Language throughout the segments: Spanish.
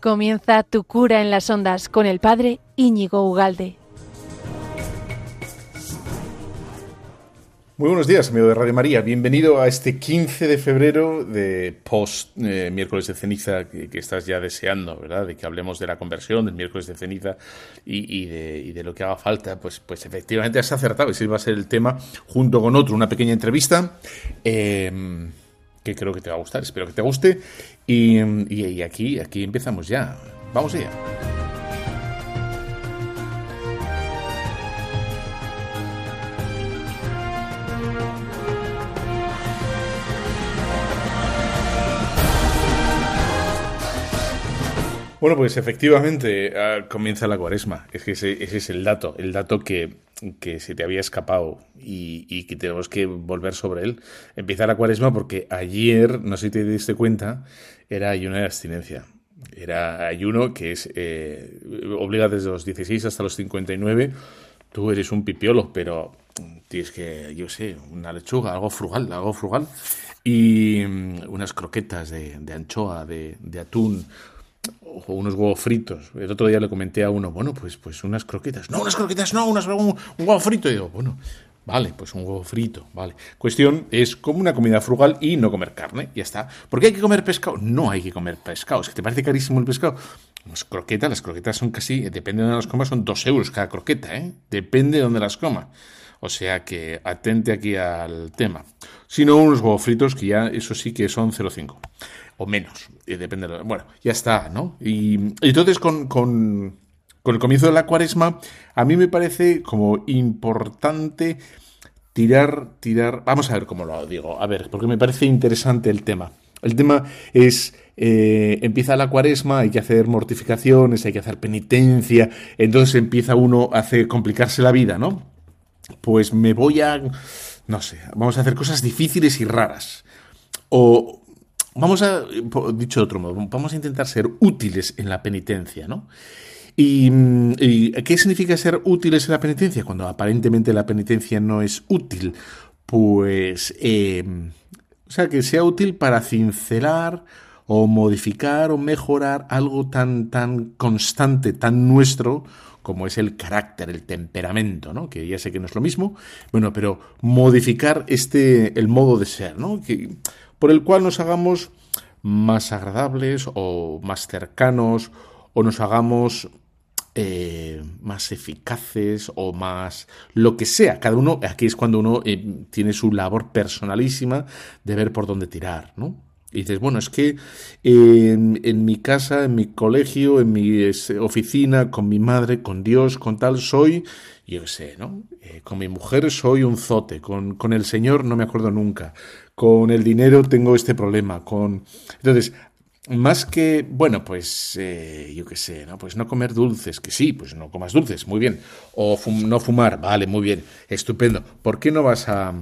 Comienza tu cura en las ondas con el padre Íñigo Ugalde. Muy buenos días, amigo de Radio María. Bienvenido a este 15 de febrero de post eh, miércoles de ceniza que, estás ya deseando, ¿verdad? De que hablemos de la conversión, del miércoles de ceniza y, de, lo que haga falta. Pues, pues efectivamente has acertado. Ese va a ser el tema junto con otro, una pequeña entrevista. Eh, que creo que te va a gustar, espero que te guste. Y, y aquí, aquí empezamos ya. Vamos allá. Bueno, pues efectivamente ah, comienza la cuaresma. Es que ese, es el dato, el dato que, que se te había escapado y, que tenemos que volver sobre él. Empieza la cuaresma porque ayer, no sé si te diste cuenta, era ayuno de abstinencia. Era ayuno que es eh, obliga desde los 16 hasta los 59. Tú eres un pipiolo, pero tienes que, yo sé, una lechuga, algo frugal, algo frugal. Y mm, unas croquetas de, anchoa, de atún o unos huevos fritos. El otro día le comenté a uno, bueno, pues, pues unas croquetas. No, unas croquetas, no, unas, un, huevo frito. Y digo, bueno, vale, pues un huevo frito, vale. Cuestión es como una comida frugal y no comer carne, ya está. ¿Por qué hay que comer pescado? No hay que comer pescado. Es que te parece carísimo el pescado. Las croquetas, las croquetas son casi, depende de dónde las comas, son dos euros cada croqueta, ¿eh? Depende de dónde las coma. O sea que atente aquí al tema. Si no, unos huevos fritos que ya, eso sí que son 0,5 o menos, depende de Bueno, ya está, ¿no? Y, entonces con, con, el comienzo de la cuaresma, a mí me parece como importante tirar, tirar... Vamos a ver cómo lo digo, a ver, porque me parece interesante el tema. El tema es, eh, empieza la cuaresma, hay que hacer mortificaciones, hay que hacer penitencia, entonces empieza uno a hacer, complicarse la vida, ¿no? Pues me voy a, no sé, vamos a hacer cosas difíciles y raras. O vamos a, dicho de otro modo, vamos a intentar ser útiles en la penitencia, ¿no? ¿Y, qué significa ser útiles en la penitencia? Cuando aparentemente la penitencia no es útil. Pues, eh, o sea, que sea útil para cincelar o modificar o mejorar algo tan, tan constante, tan nuestro, como es el carácter, el temperamento, ¿no? Que ya sé que no es lo mismo, bueno, pero modificar este, el modo de ser, ¿no? Que, por el cual nos hagamos más agradables o más cercanos o nos hagamos eh, más eficaces o más lo que sea. Cada uno, aquí es cuando uno eh, tiene su labor personalísima de ver por dónde tirar, ¿no? Y dices, bueno, es que en, mi casa, en mi colegio, en mi oficina, con mi madre, con Dios, con tal, soy, yo qué sé, ¿no? Eh, con mi mujer soy un zote, con, con el Señor no me acuerdo nunca, con el dinero tengo este problema, con... Entonces, más que, bueno, pues eh, yo qué sé, ¿no? Pues no comer dulces, que sí, pues no comas dulces, muy bien. O no fumar, vale, muy bien, estupendo. ¿Por qué no vas a,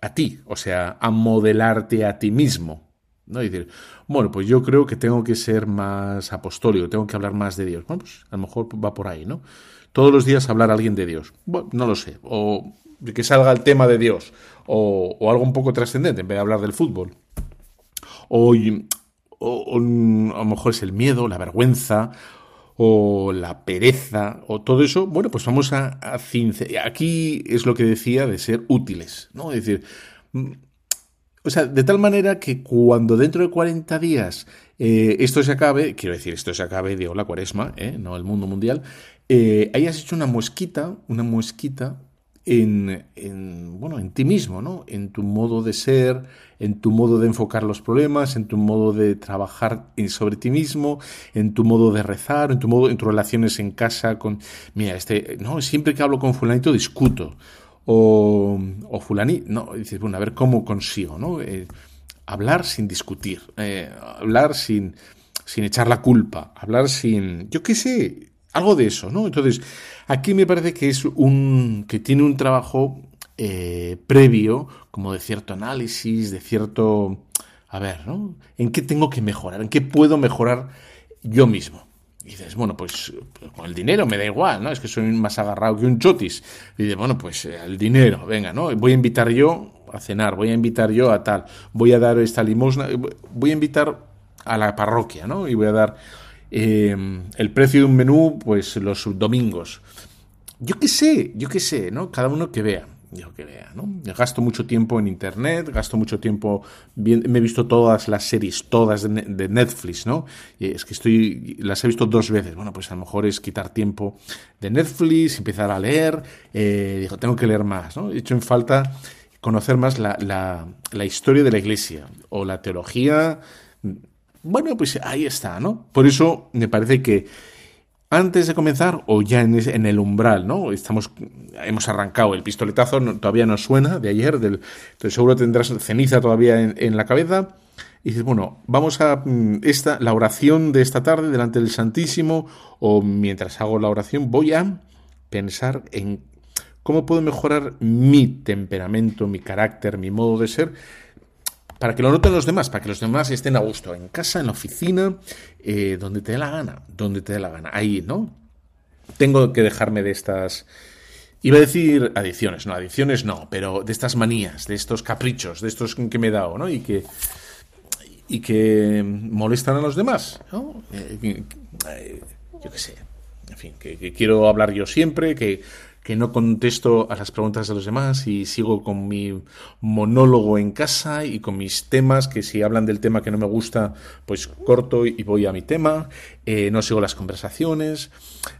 a ti, o sea, a modelarte a ti mismo? ¿No? Y decir, bueno, pues yo creo que tengo que ser más apostólico, tengo que hablar más de Dios. Bueno, pues a lo mejor va por ahí, ¿no? Todos los días hablar a alguien de Dios. Bueno, no lo sé. O que salga el tema de Dios. O, algo un poco trascendente, en vez de hablar del fútbol. O, o, a lo mejor es el miedo, la vergüenza, o la pereza, o todo eso. Bueno, pues vamos a, a Aquí es lo que decía de ser útiles, ¿no? Es decir, o sea, de tal manera que cuando dentro de 40 días eh, esto se acabe, quiero decir, esto se acabe, digo, la cuaresma, eh, no el mundo mundial, eh, hayas hecho una mosquita, una mosquita en, en, bueno, en ti mismo, ¿no? En tu modo de ser, en tu modo de enfocar los problemas, en tu modo de trabajar sobre ti mismo, en tu modo de rezar, en tu modo, en tus relaciones en casa con, mira, este, no, siempre que hablo con fulanito discuto o, o fulaní, no, dices, bueno, a ver cómo consigo, ¿no? Eh, hablar sin discutir, eh, hablar sin, sin echar la culpa, hablar sin, yo qué sé, algo de eso, ¿no? Entonces, aquí me parece que es un, que tiene un trabajo eh, previo, como de cierto análisis, de cierto, a ver, ¿no? ¿En qué tengo que mejorar? ¿En qué puedo mejorar yo mismo? Y dices, bueno, pues, con el dinero me da igual, ¿no? Es que soy más agarrado que un chotis. Y dices, bueno, pues eh, el dinero, venga, ¿no? Voy a invitar yo a cenar, voy a invitar yo a tal, voy a dar esta limosna, voy a invitar a la parroquia, ¿no? Y voy a dar... Eh, el precio de un menú, pues los domingos. Yo qué sé, yo qué sé, ¿no? Cada uno que vea. Yo que vea, ¿no? Gasto mucho tiempo en internet, gasto mucho tiempo, me he visto todas las series, todas de, Netflix, ¿no? Es que estoy, las he visto dos veces. Bueno, pues a lo mejor es quitar tiempo de Netflix, empezar a leer, eh, digo, tengo que leer más, ¿no? He hecho en falta conocer más la, la historia de la iglesia o la teología. Bueno, pues ahí está, ¿no? Por eso me parece que antes de comenzar o ya en, el umbral, ¿no? Estamos, hemos arrancado el pistoletazo, todavía no suena de ayer, del, seguro tendrás ceniza todavía en, la cabeza. Y dices, bueno, vamos a mm, esta, la oración de esta tarde delante del Santísimo, o mientras hago la oración, voy a pensar en cómo puedo mejorar mi temperamento, mi carácter, mi modo de ser, para que lo noten los demás, para que los demás estén a gusto, en casa, en la oficina, eh, donde te dé la gana, donde te dé la gana, ahí, ¿no? Tengo que dejarme de estas... Iba a decir adicciones, no, adicciones no, pero de estas manías, de estos caprichos, de estos que me he dado, ¿no? Y que, y que molestan a los demás, ¿no? Eh, eh, yo qué sé, en fin, que quiero hablar yo siempre, que que no contesto a las preguntas de los demás y sigo con mi monólogo en casa y con mis temas, que si hablan del tema que no me gusta, pues corto y voy a mi tema, eh, no sigo las conversaciones,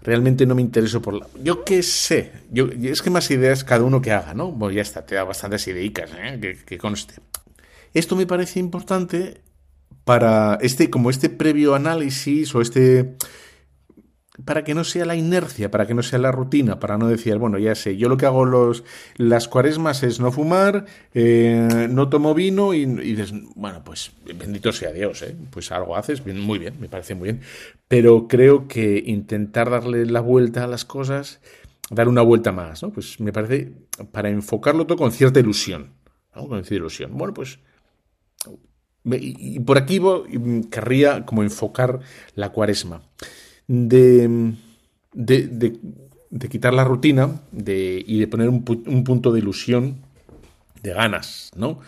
realmente no me intereso por la... Yo qué sé, yo, es que más ideas cada uno que haga, ¿no? Bueno, ya está, te da bastantes ideicas, ¿eh? que conste. Esto me parece importante para este, como este previo análisis o este para que no sea la inercia, para que no sea la rutina, para no decir, bueno, ya sé, yo lo que hago los, las cuaresmas es no fumar, eh, no tomo vino y, bueno, pues bendito sea Dios, ¿eh? pues algo haces, muy bien, me parece muy bien, pero creo que intentar darle la vuelta a las cosas, dar una vuelta más, ¿no? Pues me parece, para enfocarlo todo con cierta ilusión, ¿no? Con cierta ilusión. Bueno, pues y por aquí querría como enfocar la cuaresma de, de, de, quitar la rutina y de poner un, un, punto de ilusión, de ganas, ¿no?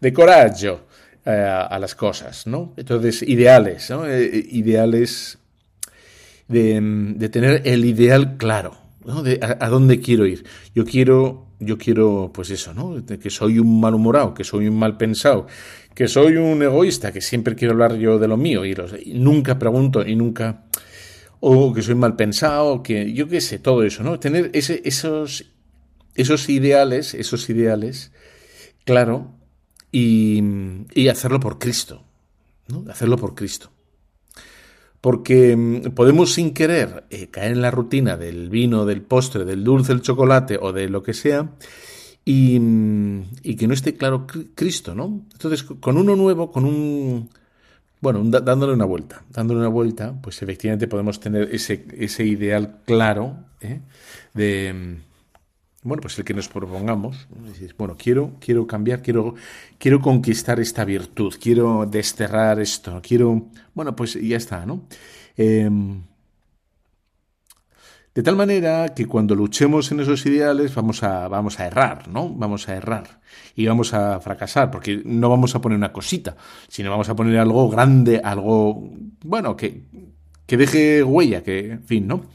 De coraje eh, a las cosas, ¿no? Entonces, ideales, ¿no? Eh, eh, ideales de, tener el ideal claro, ¿no? De a, dónde quiero ir. Yo quiero, yo quiero, pues eso, ¿no? Que soy un malhumorado, que soy un mal pensado, que soy un egoísta, que siempre quiero hablar yo de lo mío y, los, y nunca pregunto y nunca o que soy mal pensado, que yo qué sé, todo eso, ¿no? Tener ese, esos, esos ideales, esos ideales, claro, y, y hacerlo por Cristo, ¿no? Hacerlo por Cristo. Porque mm, podemos sin querer eh, caer en la rutina del vino, del postre, del dulce, del chocolate o de lo que sea, y, mm, y que no esté claro Cristo, ¿no? Entonces, con uno nuevo, con un bueno, dándole una vuelta, dándole una vuelta, pues efectivamente podemos tener ese, ese ideal claro ¿eh? de, mm, bueno, pues el que nos propongamos. Bueno, quiero, quiero cambiar, quiero, quiero conquistar esta virtud, quiero desterrar esto, quiero, bueno, pues ya está, ¿no? Em, de tal manera que cuando luchemos en esos ideales vamos a, vamos a errar, ¿no? Vamos a errar y vamos a fracasar, porque no vamos a poner una cosita, sino vamos a poner algo grande, algo, bueno, que, que deje huella, que, en fin, ¿no?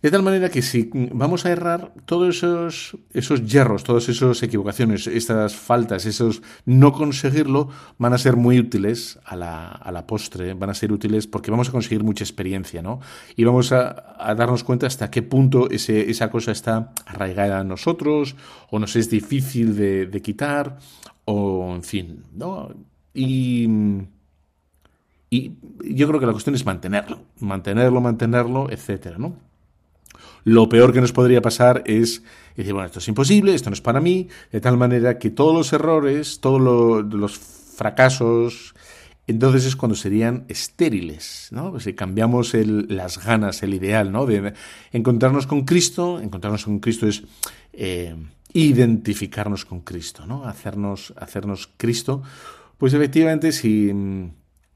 De tal manera que si vamos a errar, todos esos, esos yerros, todas esas equivocaciones, estas faltas, esos no conseguirlo, van a ser muy útiles a la, a la postre, van a ser útiles porque vamos a conseguir mucha experiencia, ¿no? Y vamos a, a darnos cuenta hasta qué punto ese, esa cosa está arraigada en nosotros, o nos es difícil de, de quitar, o en fin, ¿no? Y. Y yo creo que la cuestión es mantenerlo, mantenerlo, mantenerlo, etcétera, ¿no? Lo peor que nos podría pasar es decir, bueno, esto es imposible, esto no es para mí, de tal manera que todos los errores, todos los fracasos, entonces es cuando serían estériles, ¿no? Pues si cambiamos las ganas, el ideal, ¿no? De encontrarnos con Cristo, encontrarnos con Cristo es eh, identificarnos con Cristo, ¿no? Hacernos, hacernos Cristo. Pues efectivamente, si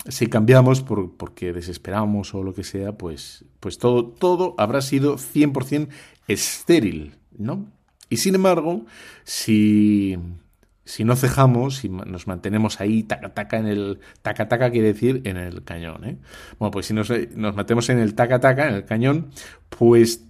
si cambiamos por, porque desesperamos o lo que sea, pues, pues todo, todo habrá sido 100% estéril, ¿no? Y sin embargo, si, si no cejamos, si nos mantenemos ahí, taca taca en el, taca taca quiere decir en el cañón, ¿eh? Bueno, pues si nos, nos mantenemos en el taca taca, en el cañón, pues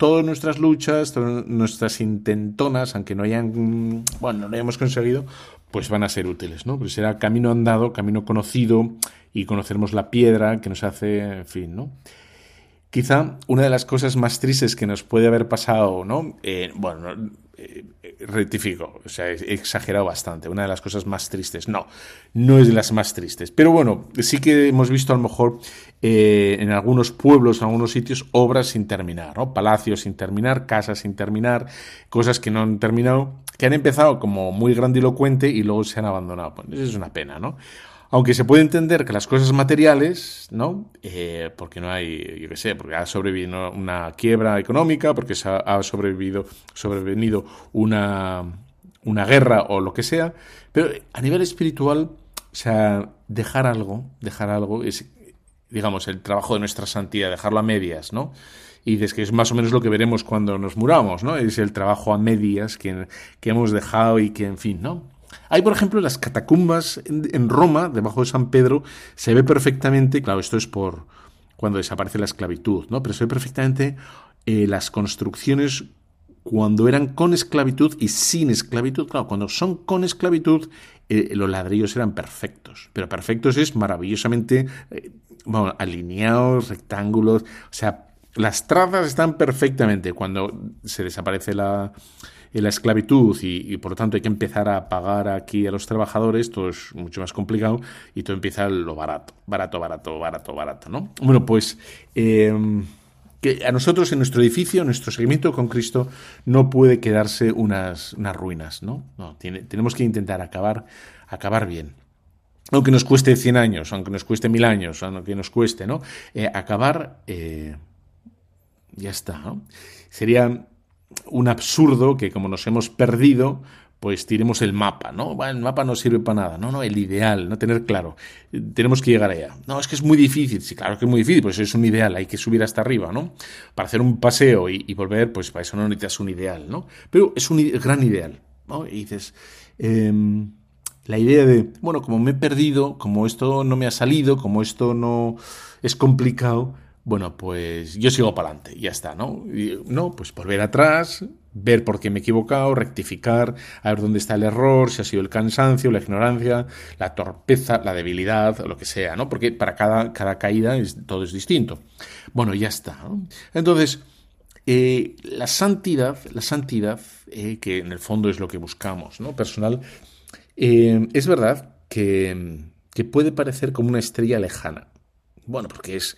todas nuestras luchas, todas nuestras intentonas, aunque no hayan, bueno, no lo hayamos conseguido, pues van a ser útiles, ¿no? Pues será camino andado, camino conocido y conoceremos la piedra que nos hace, en fin, ¿no? Quizá una de las cosas más tristes que nos puede haber pasado, ¿no? Eh, bueno, eh, rectifico, o sea, he exagerado bastante. Una de las cosas más tristes, no, no es de las más tristes. Pero bueno, sí que hemos visto a lo mejor eh, en algunos pueblos, en algunos sitios, obras sin terminar, ¿no? Palacios sin terminar, casas sin terminar, cosas que no han terminado, que han empezado como muy grandilocuente y luego se han abandonado. Pues eso es una pena, ¿no? Aunque se puede entender que las cosas materiales, ¿no? Eh, porque no hay, yo qué sé, porque ha sobrevivido una quiebra económica, porque se ha sobrevivido, sobrevenido una, una guerra o lo que sea, pero a nivel espiritual, o sea, dejar algo, dejar algo es, digamos, el trabajo de nuestra santidad, dejarlo a medias, ¿no? y dices que es más o menos lo que veremos cuando nos muramos, ¿no? Es el trabajo a medias que, que hemos dejado y que, en fin, ¿no? Hay, por ejemplo, las catacumbas en, Roma, debajo de San Pedro, se ve perfectamente, claro, esto es por cuando desaparece la esclavitud, ¿no? Pero se ve perfectamente eh, las construcciones cuando eran con esclavitud y sin esclavitud. Claro, cuando son con esclavitud, eh, los ladrillos eran perfectos. Pero perfectos es maravillosamente eh, alineados, rectángulos. O sea, las trazas están perfectamente. Cuando se desaparece la, la esclavitud y, por lo tanto hay que empezar a pagar aquí a los trabajadores, todo es mucho más complicado y todo empieza lo barato, barato, barato, barato, barato, ¿no? Bueno, pues em, que a nosotros en nuestro edificio, nuestro seguimiento con Cristo, no puede quedarse unas, ruinas, ¿no? no tenemos que intentar acabar, acabar bien aunque nos cueste 100 años, aunque nos cueste mil años, aunque nos cueste, ¿no? Eh, acabar, eh, ya está, ¿no? Sería un absurdo que como nos hemos perdido, pues tiremos el mapa, ¿no? el mapa no sirve para nada, no, no, el ideal, no tener claro, tenemos que llegar allá. No, es que es muy difícil, sí, claro que es muy difícil, pues es un ideal, hay que subir hasta arriba, ¿no? Para hacer un paseo y, volver, pues para eso no necesitas un ideal, ¿no? Pero es un gran ideal, ¿no? Y dices, em, la idea de, bueno, como me he perdido, como esto no me ha salido, como esto no es complicado, bueno, pues yo sigo para adelante, ya está, ¿no? no, pues volver atrás, ver por qué me he equivocado, rectificar, a ver dónde está el error, si ha sido el cansancio, la ignorancia, la torpeza, la debilidad, o lo que sea, ¿no? Porque para cada, cada caída es, todo es distinto. Bueno, ya está. Entonces, eh, la santidad, la santidad, eh, que en el fondo es lo que buscamos, ¿no? Personal, eh, es verdad que, que puede parecer como una estrella lejana. Bueno, porque es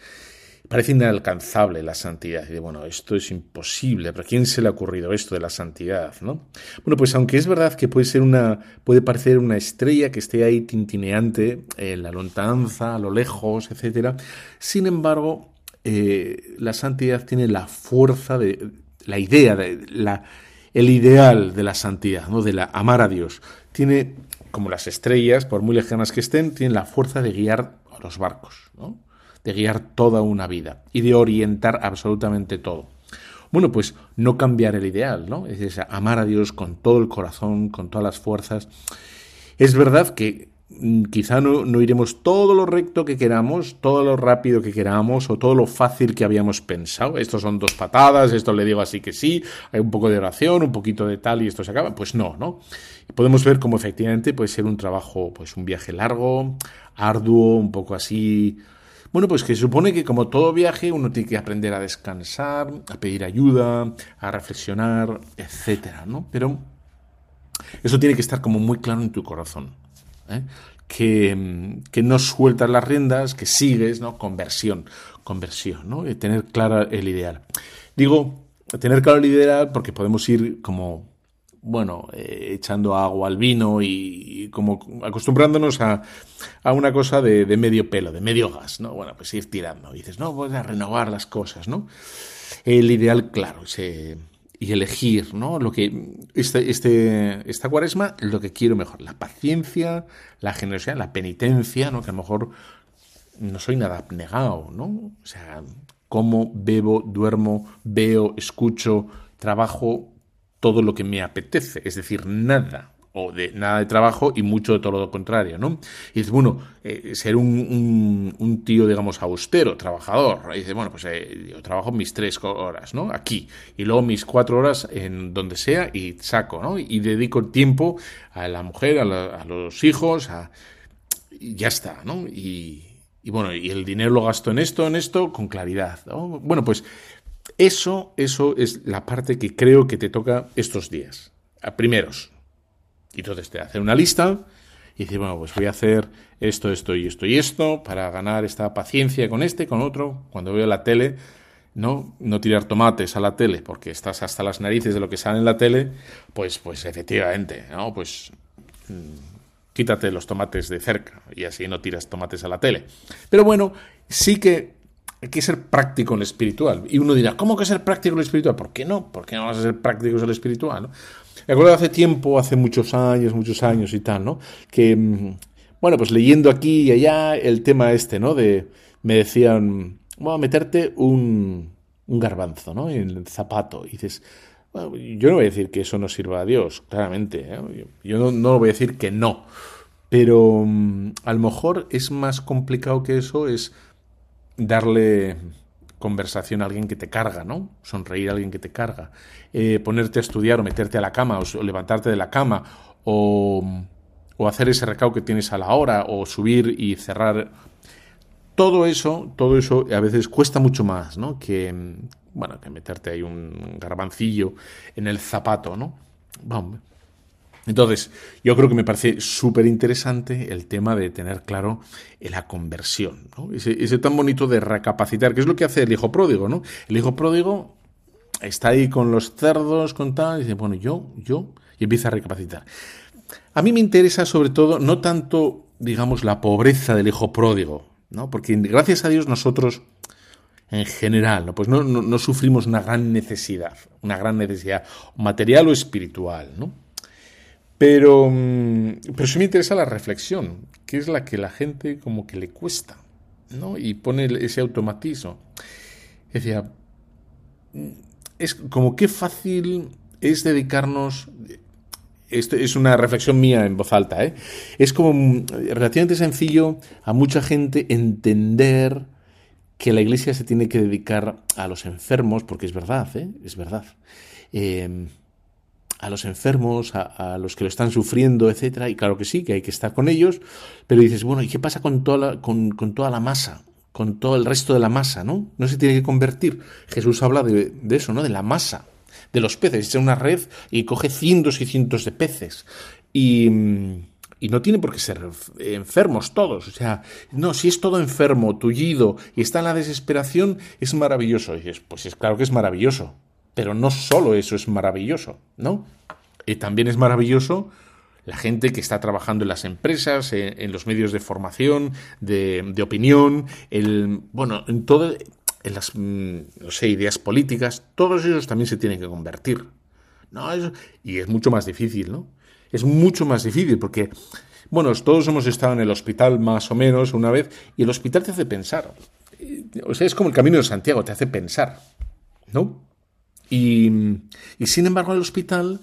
parece inalcanzable la santidad. Y de, bueno, esto es imposible, pero ¿a quién se le ha ocurrido esto de la santidad? ¿no? Bueno, pues aunque es verdad que puede, ser una, puede parecer una estrella que esté ahí tintineante en la lontananza, a lo lejos, etc., sin embargo, eh, la santidad tiene la fuerza de la idea, de la, el ideal de la santidad, ¿no? de la amar a Dios. Tiene, como las estrellas, por muy lejanas que estén, tienen la fuerza de guiar a los barcos. ¿no? De guiar toda una vida y de orientar absolutamente todo. Bueno, pues no cambiar el ideal, ¿no? Es decir, amar a Dios con todo el corazón, con todas las fuerzas. Es verdad que mm, quizá no, no, iremos todo lo recto que queramos, todo lo rápido que queramos o todo lo fácil que habíamos pensado. Estos son dos patadas, esto le digo así que sí, hay un poco de oración, un poquito de tal y esto se acaba. Pues no, ¿no? Podemos ver cómo efectivamente puede ser un trabajo, pues un viaje largo, arduo, un poco así bueno, pues que supone que como todo viaje uno tiene que aprender a descansar, a pedir ayuda, a reflexionar, etcétera, ¿no? Pero eso tiene que estar como muy claro en tu corazón. ¿eh? Que, que, no sueltas las riendas, que sigues, ¿no? Conversión, conversión, ¿no? Y tener claro el ideal. Digo, tener claro el ideal porque podemos ir como bueno, eh, echando agua al vino y, como acostumbrándonos a, a una cosa de, de, medio pelo, de medio gas, ¿no? Bueno, pues ir tirando. Dices, no, voy a renovar las cosas, ¿no? El ideal, claro, ese, y elegir, ¿no? Lo que, este, este, esta cuaresma, lo que quiero mejor, la paciencia, la generosidad, la penitencia, ¿no? Que a lo mejor no soy nada abnegado, ¿no? O sea, como, bebo, duermo, veo, escucho, trabajo, todo lo que me apetece, es decir, nada, o de nada de trabajo y mucho de todo lo contrario, ¿no? Y dices, bueno, eh, ser un, un, tío, digamos, austero, trabajador. Y dices, bueno, pues eh, yo trabajo mis tres horas, ¿no? Aquí. Y luego mis cuatro horas en donde sea y saco, ¿no? Y dedico tiempo a la mujer, a, los hijos. Y ya está, ¿no? Y, y bueno, y el dinero lo gasto en esto, en esto, con claridad. ¿no? Bueno, pues eso, eso es la parte que creo que te toca estos días. A primeros. Y entonces te hace una lista y dice, bueno, pues voy a hacer esto, esto y esto y esto para ganar esta paciencia con este, con otro. Cuando veo la tele, no, no tirar tomates a la tele porque estás hasta las narices de lo que sale en la tele, pues, pues efectivamente, ¿no? Pues mm, quítate los tomates de cerca y así no tiras tomates a la tele. Pero bueno, sí que hay que ser práctico en lo espiritual. Y uno dirá, ¿cómo que ser práctico en lo espiritual? ¿Por qué no? ¿Por qué no vas a ser prácticos en lo espiritual? ¿no? Me acuerdo hace tiempo, hace muchos años, muchos años y tal, ¿no? Que, mm, bueno, pues leyendo aquí y allá el tema este, ¿no? De, me decían, bueno, meterte un, un garbanzo, ¿no? En el zapato. Y dices, yo no voy a decir que eso no sirva a Dios, claramente. ¿eh? Yo no, no, voy a decir que no. Pero mm, a lo mejor es más complicado que eso, es darle conversación a alguien que te carga, ¿no? Sonreír a alguien que te carga. Eh, ponerte a estudiar o meterte a la cama o, levantarte de la cama o, o hacer ese recao que tienes a la hora o subir y cerrar. Todo eso, todo eso a veces cuesta mucho más, ¿no? Que, bueno, que meterte ahí un garbancillo en el zapato, ¿no? Vamos. Entonces, yo creo que me parece súper interesante el tema de tener claro la conversión, ¿no? Ese, tan bonito de recapacitar, que es lo que hace el hijo pródigo, ¿no? El hijo pródigo está ahí con los cerdos, con tal, y dice, bueno, yo, yo, y empieza a recapacitar. A mí me interesa sobre todo, no tanto, digamos, la pobreza del hijo pródigo, ¿no? Porque gracias a Dios nosotros en general, ¿no? pues no, no, sufrimos una gran necesidad, una gran necesidad material o espiritual, ¿no? Pero, mm, pero sí me interesa la reflexión, que es la que la gente como que le cuesta, ¿no? Y pone ese automatismo. Decía, es como qué fácil es dedicarnos esto es una reflexión mía en voz alta, ¿eh? es como mm, relativamente sencillo a mucha gente entender que la Iglesia se tiene que dedicar a los enfermos, porque es verdad, ¿eh? es verdad. Em, a los enfermos, a, los que lo están sufriendo, etcétera, y claro que sí, que hay que estar con ellos, pero dices, bueno, ¿y qué pasa con toda la, con, toda la masa? Con todo el resto de la masa, ¿no? No se tiene que convertir. Jesús habla de, de eso, ¿no? De la masa, de los peces. Echa una red y coge cientos y cientos de peces. Y y no tiene por qué ser enfermos todos. O sea, no, si es todo enfermo, tullido y está en la desesperación, es maravilloso. Y dices, pues es claro que es maravilloso. Pero no solo eso es maravilloso, ¿no? Y también es maravilloso la gente que está trabajando en las empresas, en, los medios de formación, de, opinión, el, bueno, en todo, en las, mm, ideas políticas, todos ellos también se tienen que convertir. ¿no? y es mucho más difícil, ¿no? es mucho más difícil porque, bueno, todos hemos estado en el hospital más o menos una vez y el hospital te hace pensar. O sea, es como el camino de Santiago, te hace pensar, ¿no? Y, sin embargo, en el hospital,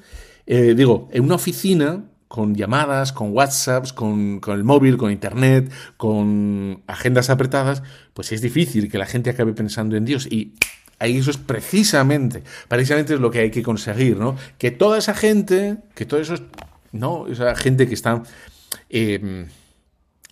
eh, digo, en una oficina con llamadas, con WhatsApps, con, el móvil, con Internet, con agendas apretadas, pues es difícil que la gente acabe pensando en Dios. Y ahí eso es precisamente, precisamente es lo que hay que conseguir, ¿no? Que toda esa gente, que todos esos ¿no? Esa gente que está, em,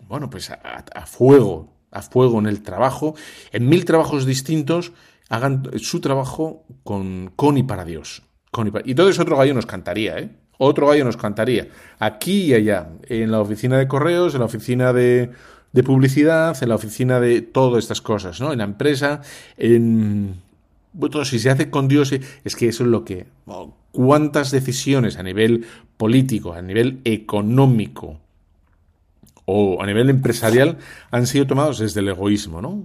bueno, pues a, fuego, a fuego en el trabajo, en mil trabajos distintos, hagan su trabajo con, con y para Dios. Con y, para, y eso otro gallo nos cantaría, ¿eh? Otro gallo nos cantaría. Aquí y allá, en la oficina de correos, en la oficina de, de publicidad, en la oficina de todas estas cosas, ¿no? En la empresa, en bueno, si se hace con Dios, es que eso es lo que... ¿Cuántas decisiones a nivel político, a nivel económico o a nivel empresarial han sido tomados desde el egoísmo, ¿no?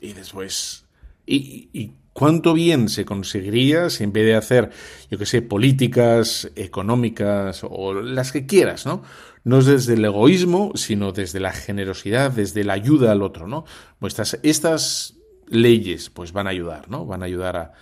Y después... ¿Y, cuánto bien se conseguiría si en vez de hacer, yo qué sé, políticas económicas o las que quieras, ¿no? No es desde el egoísmo, sino desde la generosidad, desde la ayuda al otro, ¿no? Pues estas, estas leyes pues van a ayudar, ¿no? Van a ayudar a,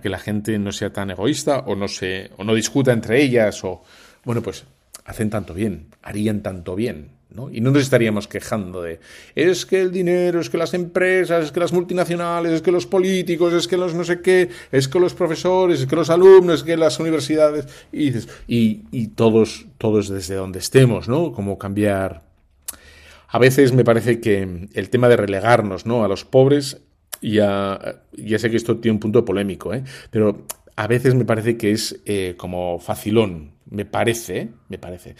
que la gente no sea tan egoísta o no se o no discuta entre ellas o bueno, pues hacen tanto bien, harían tanto bien, Y no nos estaríamos quejando de es que el dinero, es que las empresas, es que las multinacionales, es que los políticos, es que los no sé qué, es que los profesores, es que los alumnos, es que las universidades, y todos, todos desde donde estemos, ¿no? Como cambiar. A veces me parece que el tema de relegarnos, ¿no? A los pobres, ya, ya sé que esto tiene un punto polémico, ¿eh? Pero a veces me parece que es eh, como facilón, me parece, me parece.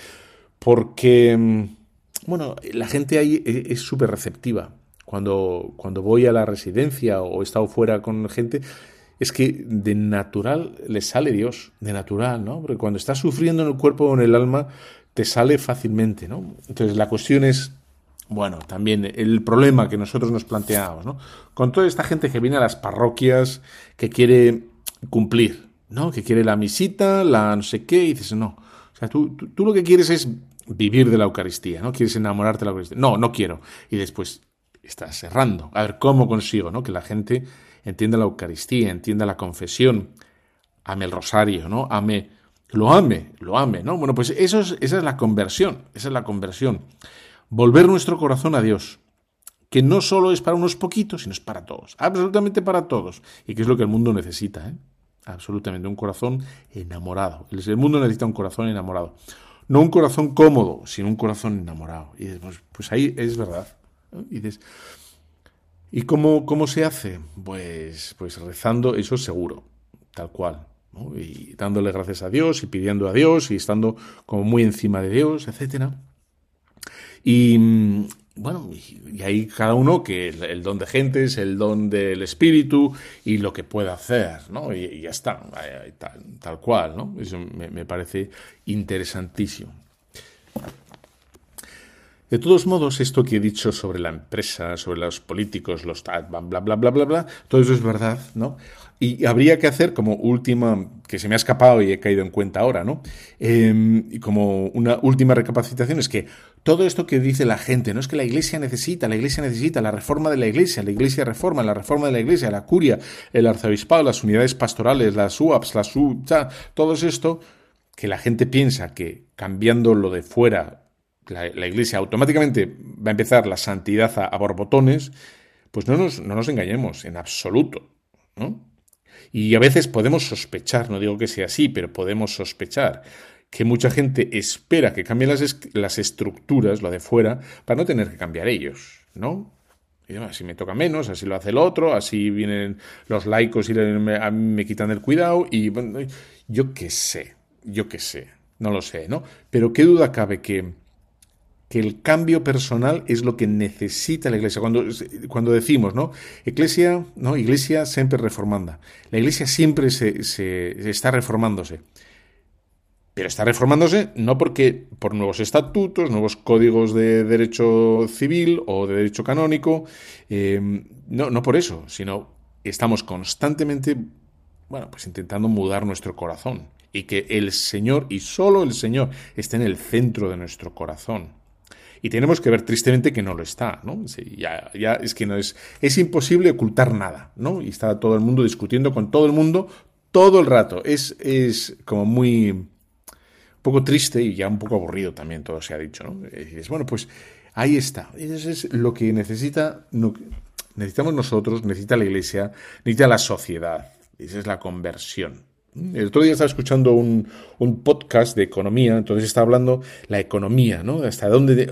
Porque mm, bueno, la gente ahí e, es súper receptiva. Cuando, cuando voy a la residencia o he estado fuera con gente, es que de natural le sale Dios, de natural, ¿no? Porque cuando estás sufriendo en el cuerpo o en el alma, te sale fácilmente, ¿no? Entonces la cuestión es, bueno, también el problema que nosotros nos planteamos, ¿no? Con toda esta gente que viene a las parroquias, que quiere cumplir, ¿no? Que quiere la misita, la no sé qué, y dices, no. O sea, tú, tú lo que quieres es vivir de la Eucaristía, ¿no? Quieres enamorarte de la Eucaristía. No, no quiero. Y después estás cerrando. A ver, ¿cómo consigo, ¿no? Que la gente entienda la Eucaristía, entienda la confesión, ame el rosario, ¿no? Ame, lo ame, lo ame, ¿no? Bueno, pues eso es, esa es la conversión, esa es la conversión. Volver nuestro corazón a Dios, que no solo es para unos poquitos, sino es para todos, absolutamente para todos, y que es lo que el mundo necesita, ¿eh? Absolutamente, un corazón enamorado. El mundo necesita un corazón enamorado. No un corazón cómodo, sino un corazón enamorado. Y dices, pues, pues ahí es verdad. Y dices, ¿y cómo, cómo se hace? Pues, pues rezando, eso seguro, tal cual. Y dándole gracias a Dios y pidiendo a Dios y estando como muy encima de Dios, etcétera. Y, bueno, y, ahí cada uno que el, don de gentes, el don del espíritu y lo que pueda hacer, ¿no? Y, ya está, tal, cual, ¿no? Eso me, parece interesantísimo. De todos modos, esto que he dicho sobre la empresa, sobre los políticos, los tal, bla, bla, bla, bla, bla, todo eso es verdad, ¿no? Y habría que hacer como última, que se me ha escapado y he caído en cuenta ahora, ¿no? Y como una última recapacitación es que todo esto que dice la gente, no es que la iglesia necesita, la iglesia necesita la reforma de la iglesia, la iglesia reforma, la reforma de la iglesia, la curia, el arzobispado, las unidades pastorales, las UAPs, las U, todo esto, que la gente piensa que cambiando lo de fuera, la, iglesia automáticamente va a empezar la santidad a, a borbotones, pues no nos, no nos engañemos en absoluto, ¿no? Y a veces podemos sospechar, no digo que sea así, pero podemos sospechar que mucha gente espera que cambien las, las estructuras, lo de fuera, para no tener que cambiar ellos, ¿no? Y así me toca menos, así lo hace el otro, así vienen los laicos y me, a mí me quitan el cuidado y bueno, yo qué sé, yo qué sé, no lo sé, ¿no? Pero qué duda cabe que que el cambio personal es lo que necesita la iglesia. Cuando, cuando decimos, ¿no? Iglesia, ¿no? Iglesia siempre reformanda. La iglesia siempre se, se, está reformándose. Pero está reformándose no porque por nuevos estatutos, nuevos códigos de derecho civil o de derecho canónico, eh, no, no por eso, sino estamos constantemente, bueno, pues intentando mudar nuestro corazón y que el Señor y solo el Señor esté en el centro de nuestro corazón. Y tenemos que ver tristemente que no lo está, ¿no? ya, ya es que no es, es imposible ocultar nada, ¿no? Y está todo el mundo discutiendo con todo el mundo todo el rato. Es, es como muy poco triste y ya un poco aburrido también todo se ha dicho, ¿no? Y dices, bueno, pues ahí está. Eso es lo que necesita, necesitamos nosotros, necesita la iglesia, necesita la sociedad. Esa es la conversión. El otro día estaba escuchando un, un podcast de economía, entonces está hablando la economía, ¿no? Hasta dónde,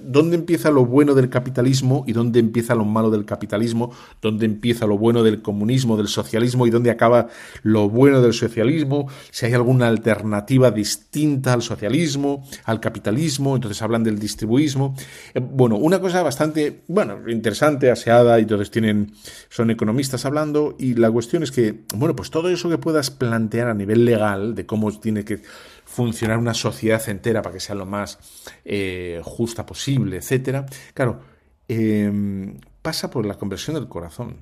dónde empieza lo bueno del capitalismo y dónde empieza lo malo del capitalismo, dónde empieza lo bueno del comunismo, del socialismo y dónde acaba lo bueno del socialismo, si hay alguna alternativa distinta al socialismo, al capitalismo, entonces hablan del distribuismo. Eh, bueno, una cosa bastante, bueno, interesante, aseada, y entonces tienen, son economistas hablando, y la cuestión es que, bueno, pues todo eso que puedas plantear a nivel legal de cómo tiene que funcionar una sociedad entera para que sea lo más eh, justa posible, etcétera, claro, em, pasa por la conversión del corazón.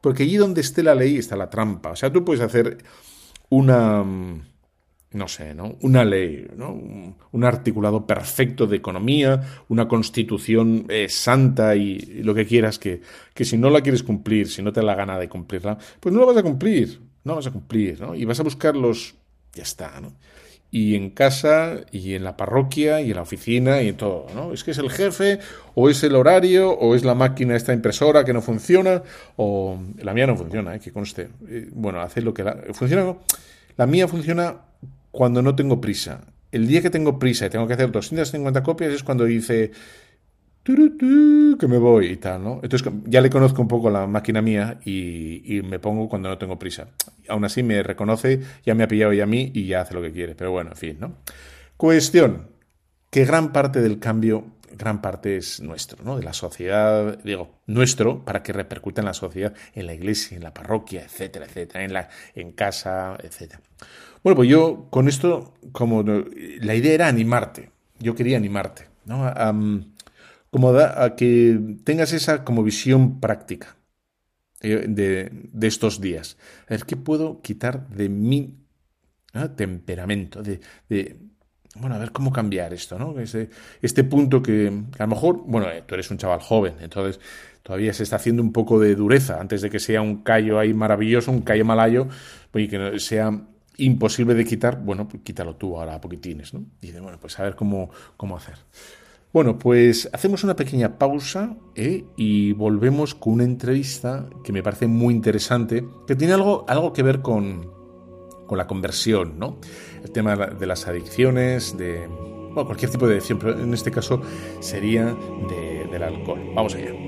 Porque allí donde esté la ley está la trampa. O sea, tú puedes hacer una, no sé, ¿no? Una ley, ¿no? Un, articulado perfecto de economía, una constitución eh, santa y, lo que quieras, que, que si no la quieres cumplir, si no te da la gana de cumplirla, pues no la vas a cumplir, no vas a cumplir, ¿no? Y vas a buscar los... ya está, ¿no? y en casa y en la parroquia y en la oficina y en todo, ¿no? Es que es el jefe o es el horario o es la máquina esta impresora que no funciona o la mía no funciona, ¿eh? que conste. Eh, bueno, hace lo que la funciona. La mía funciona cuando no tengo prisa. El día que tengo prisa y tengo que hacer 250 copias es cuando dice que me voy y tal, ¿no? Entonces ya le conozco un poco la máquina mía y, me pongo cuando no tengo prisa. Aún así me reconoce, ya me ha pillado ya a mí y ya hace lo que quiere. Pero bueno, en fin, ¿no? Cuestión, que gran parte del cambio, gran parte es nuestro, ¿no? De la sociedad, digo, nuestro, para que repercute en la sociedad, en la iglesia, en la parroquia, etcétera, etcétera, en, la, en casa, etcétera. Bueno, pues yo con esto, como la idea era animarte, yo quería animarte, ¿no? Como a que tengas esa como visión práctica eh, de, estos días. A ver, ¿qué puedo quitar de mi temperamento? De, bueno, a ver cómo cambiar esto, ¿no? Este, este punto que a lo mejor, bueno, eh, tú eres un chaval joven, entonces todavía se está haciendo un poco de dureza antes de que sea un callo ahí maravilloso, un callo malayo, y que sea imposible de quitar, bueno, pues quítalo tú ahora a poquitines, ¿no? Y de, bueno, pues a ver cómo, cómo hacer. Bueno, pues hacemos una pequeña pausa ¿eh? y volvemos con una entrevista que me parece muy interesante, que tiene algo, algo que ver con, con la conversión, ¿no? El tema de las adicciones, de bueno, cualquier tipo de adicción, pero en este caso sería del alcohol. Vamos allá.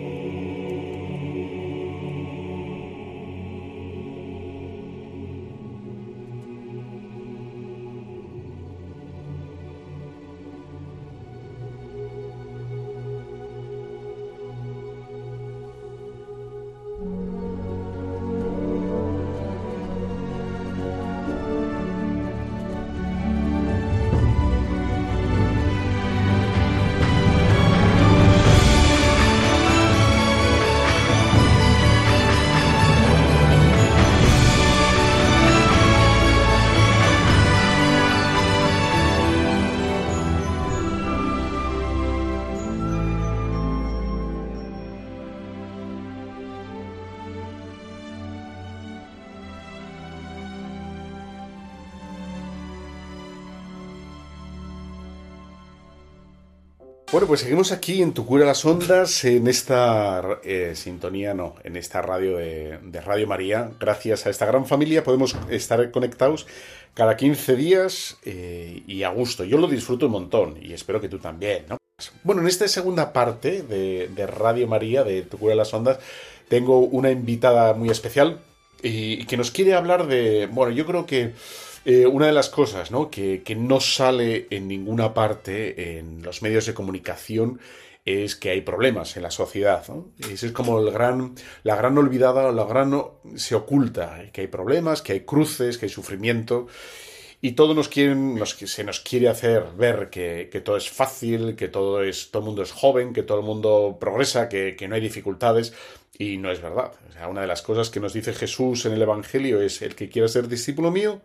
Bueno, pues seguimos aquí en Tu Cura las Ondas, en esta eh, sintonía, no, en esta radio de, Radio María. Gracias a esta gran familia podemos estar conectados cada 15 días eh, y a gusto. Yo lo disfruto un montón y espero que tú también, ¿no? Bueno, en esta segunda parte de, Radio María, de Tu Cura las Ondas, tengo una invitada muy especial y que nos quiere hablar de, bueno, yo creo que eh, una de las cosas. Que, no sale en ninguna parte en los medios de comunicación es que hay problemas en la sociedad. ¿no? es como la gran olvidada, la gran se oculta, que hay problemas, que hay cruces, que hay sufrimiento. Y todo nos se nos quiere hacer ver que, todo es fácil, que todo es, todo el mundo es joven, que todo el mundo progresa, que, no hay dificultades. Y no es verdad. Una de las cosas que nos dice Jesús en el Evangelio es el que quiera ser discípulo mío,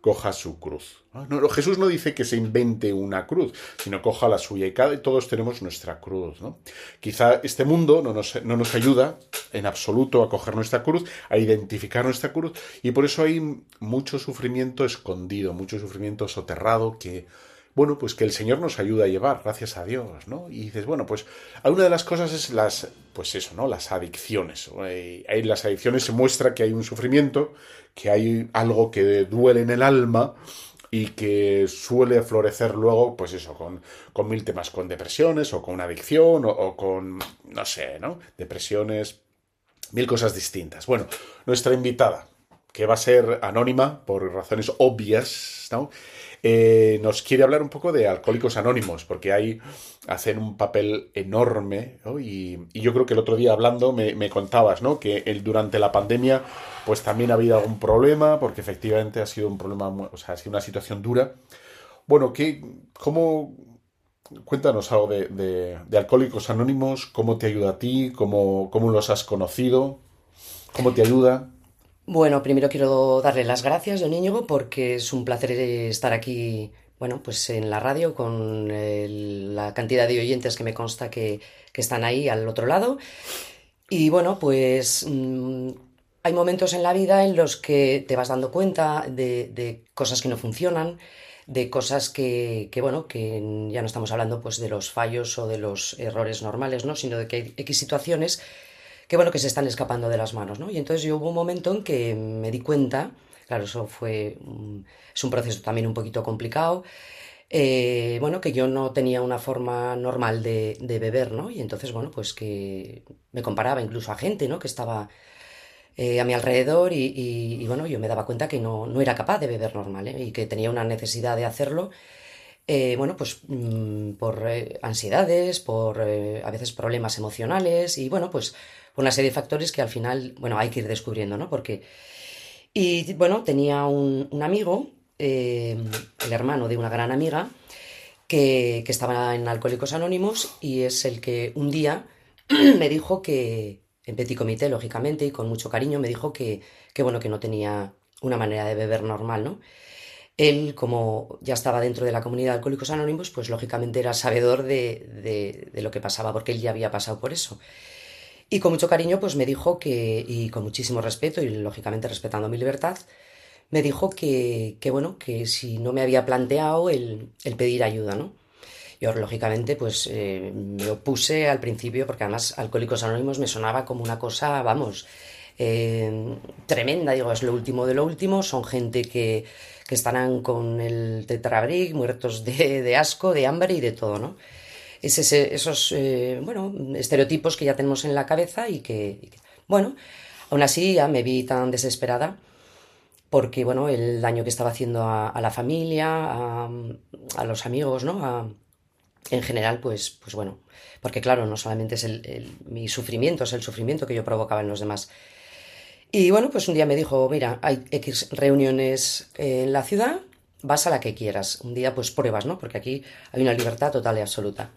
coja su cruz. Ah, no, Jesús no dice que se invente una cruz, sino coja la suya y cada todos tenemos nuestra cruz. ¿no? Quizá este mundo no nos, no nos ayuda en absoluto a coger nuestra cruz, a identificar nuestra cruz, y por eso hay mucho sufrimiento escondido, mucho sufrimiento soterrado que bueno, pues que el Señor nos ayuda a llevar, gracias a Dios, ¿no? Y dices, bueno, pues una de las cosas es las, pues eso, ¿no? Las adicciones. Ahí las adicciones se muestra que hay un sufrimiento, que hay algo que duele en el alma y que suele florecer luego, pues eso, con, con mil temas, con depresiones o con una adicción o, o con, no sé, ¿no? Depresiones, mil cosas distintas. Bueno, nuestra invitada, que va a ser anónima por razones obvias, ¿no? Eh, nos quiere hablar un poco de Alcohólicos Anónimos, porque ahí hacen un papel enorme, y, yo creo que el otro día hablando me, contabas, ¿no? Que el, durante la pandemia, pues también ha habido algún problema, porque efectivamente ha sido un problema, o sea, ha sido una situación dura. Bueno, ¿qué, ¿cómo, Cuéntanos algo de, Alcohólicos Anónimos, cómo te ayuda a ti, cómo, cómo los has conocido, cómo te ayuda. Bueno, primero quiero darle las gracias, don Íñigo, porque es un placer estar aquí, bueno, pues en la radio con la cantidad de oyentes que me consta que, están ahí al otro lado. Y bueno, pues mm, hay momentos en la vida en los que te vas dando cuenta de, cosas que no funcionan, de cosas que, que, bueno, que ya no estamos hablando pues de los fallos o de los errores normales, ¿no? Sino de que hay X situaciones que, bueno, que se están escapando de las manos, ¿no? Y entonces yo hubo un momento en que me di cuenta, claro, eso fue, es un proceso también un poquito complicado, eh, bueno, que yo no tenía una forma normal de, beber, ¿no? Y entonces, bueno, pues que me comparaba incluso a gente, ¿no? Que estaba eh, a mi alrededor y, bueno, yo me daba cuenta que no, no era capaz de beber normal ¿eh? y que tenía una necesidad de hacerlo. Eh, bueno, pues mmm, por ansiedades, por a veces problemas emocionales y bueno, pues una serie de factores que al final, bueno, hay que ir descubriendo, ¿no? Porque, y bueno, tenía un, un amigo eh, el hermano de una gran amiga, que, que, estaba en Alcohólicos Anónimos y es el que un día me dijo que, en petit comité, lógicamente, y con mucho cariño, me dijo que, que, bueno, que no tenía una manera de beber normal, ¿no? Él, como ya estaba dentro de la comunidad de Alcohólicos Anónimos, pues lógicamente era sabedor de, de, de lo que pasaba, porque él ya había pasado por eso. Y con mucho cariño, pues me dijo que, y con muchísimo respeto, y lógicamente respetando mi libertad, me dijo que, que, bueno, que si no me había planteado el, el pedir ayuda, ¿no? Yo, lógicamente, pues eh, me opuse al principio, porque además Alcohólicos Anónimos me sonaba como una cosa, vamos, eh, tremenda, digo, es lo último de lo último, son gente que, que estarán con el tetrabric, muertos de, de, asco, de hambre y de todo, ¿no? Es ese, esos, eh, bueno, estereotipos que ya tenemos en la cabeza y que, bueno, aún así ya me vi tan desesperada porque bueno, el daño que estaba haciendo a, la familia, a, a, los amigos, ¿no? A, en general, pues, pues bueno, porque claro, no solamente es el, el, mi sufrimiento, es el sufrimiento que yo provocaba en los demás. Y bueno, pues un día me dijo, mira, hay X reuniones en la ciudad, vas a la que quieras. Un día pues pruebas, ¿no? Porque aquí hay una libertad total y absoluta.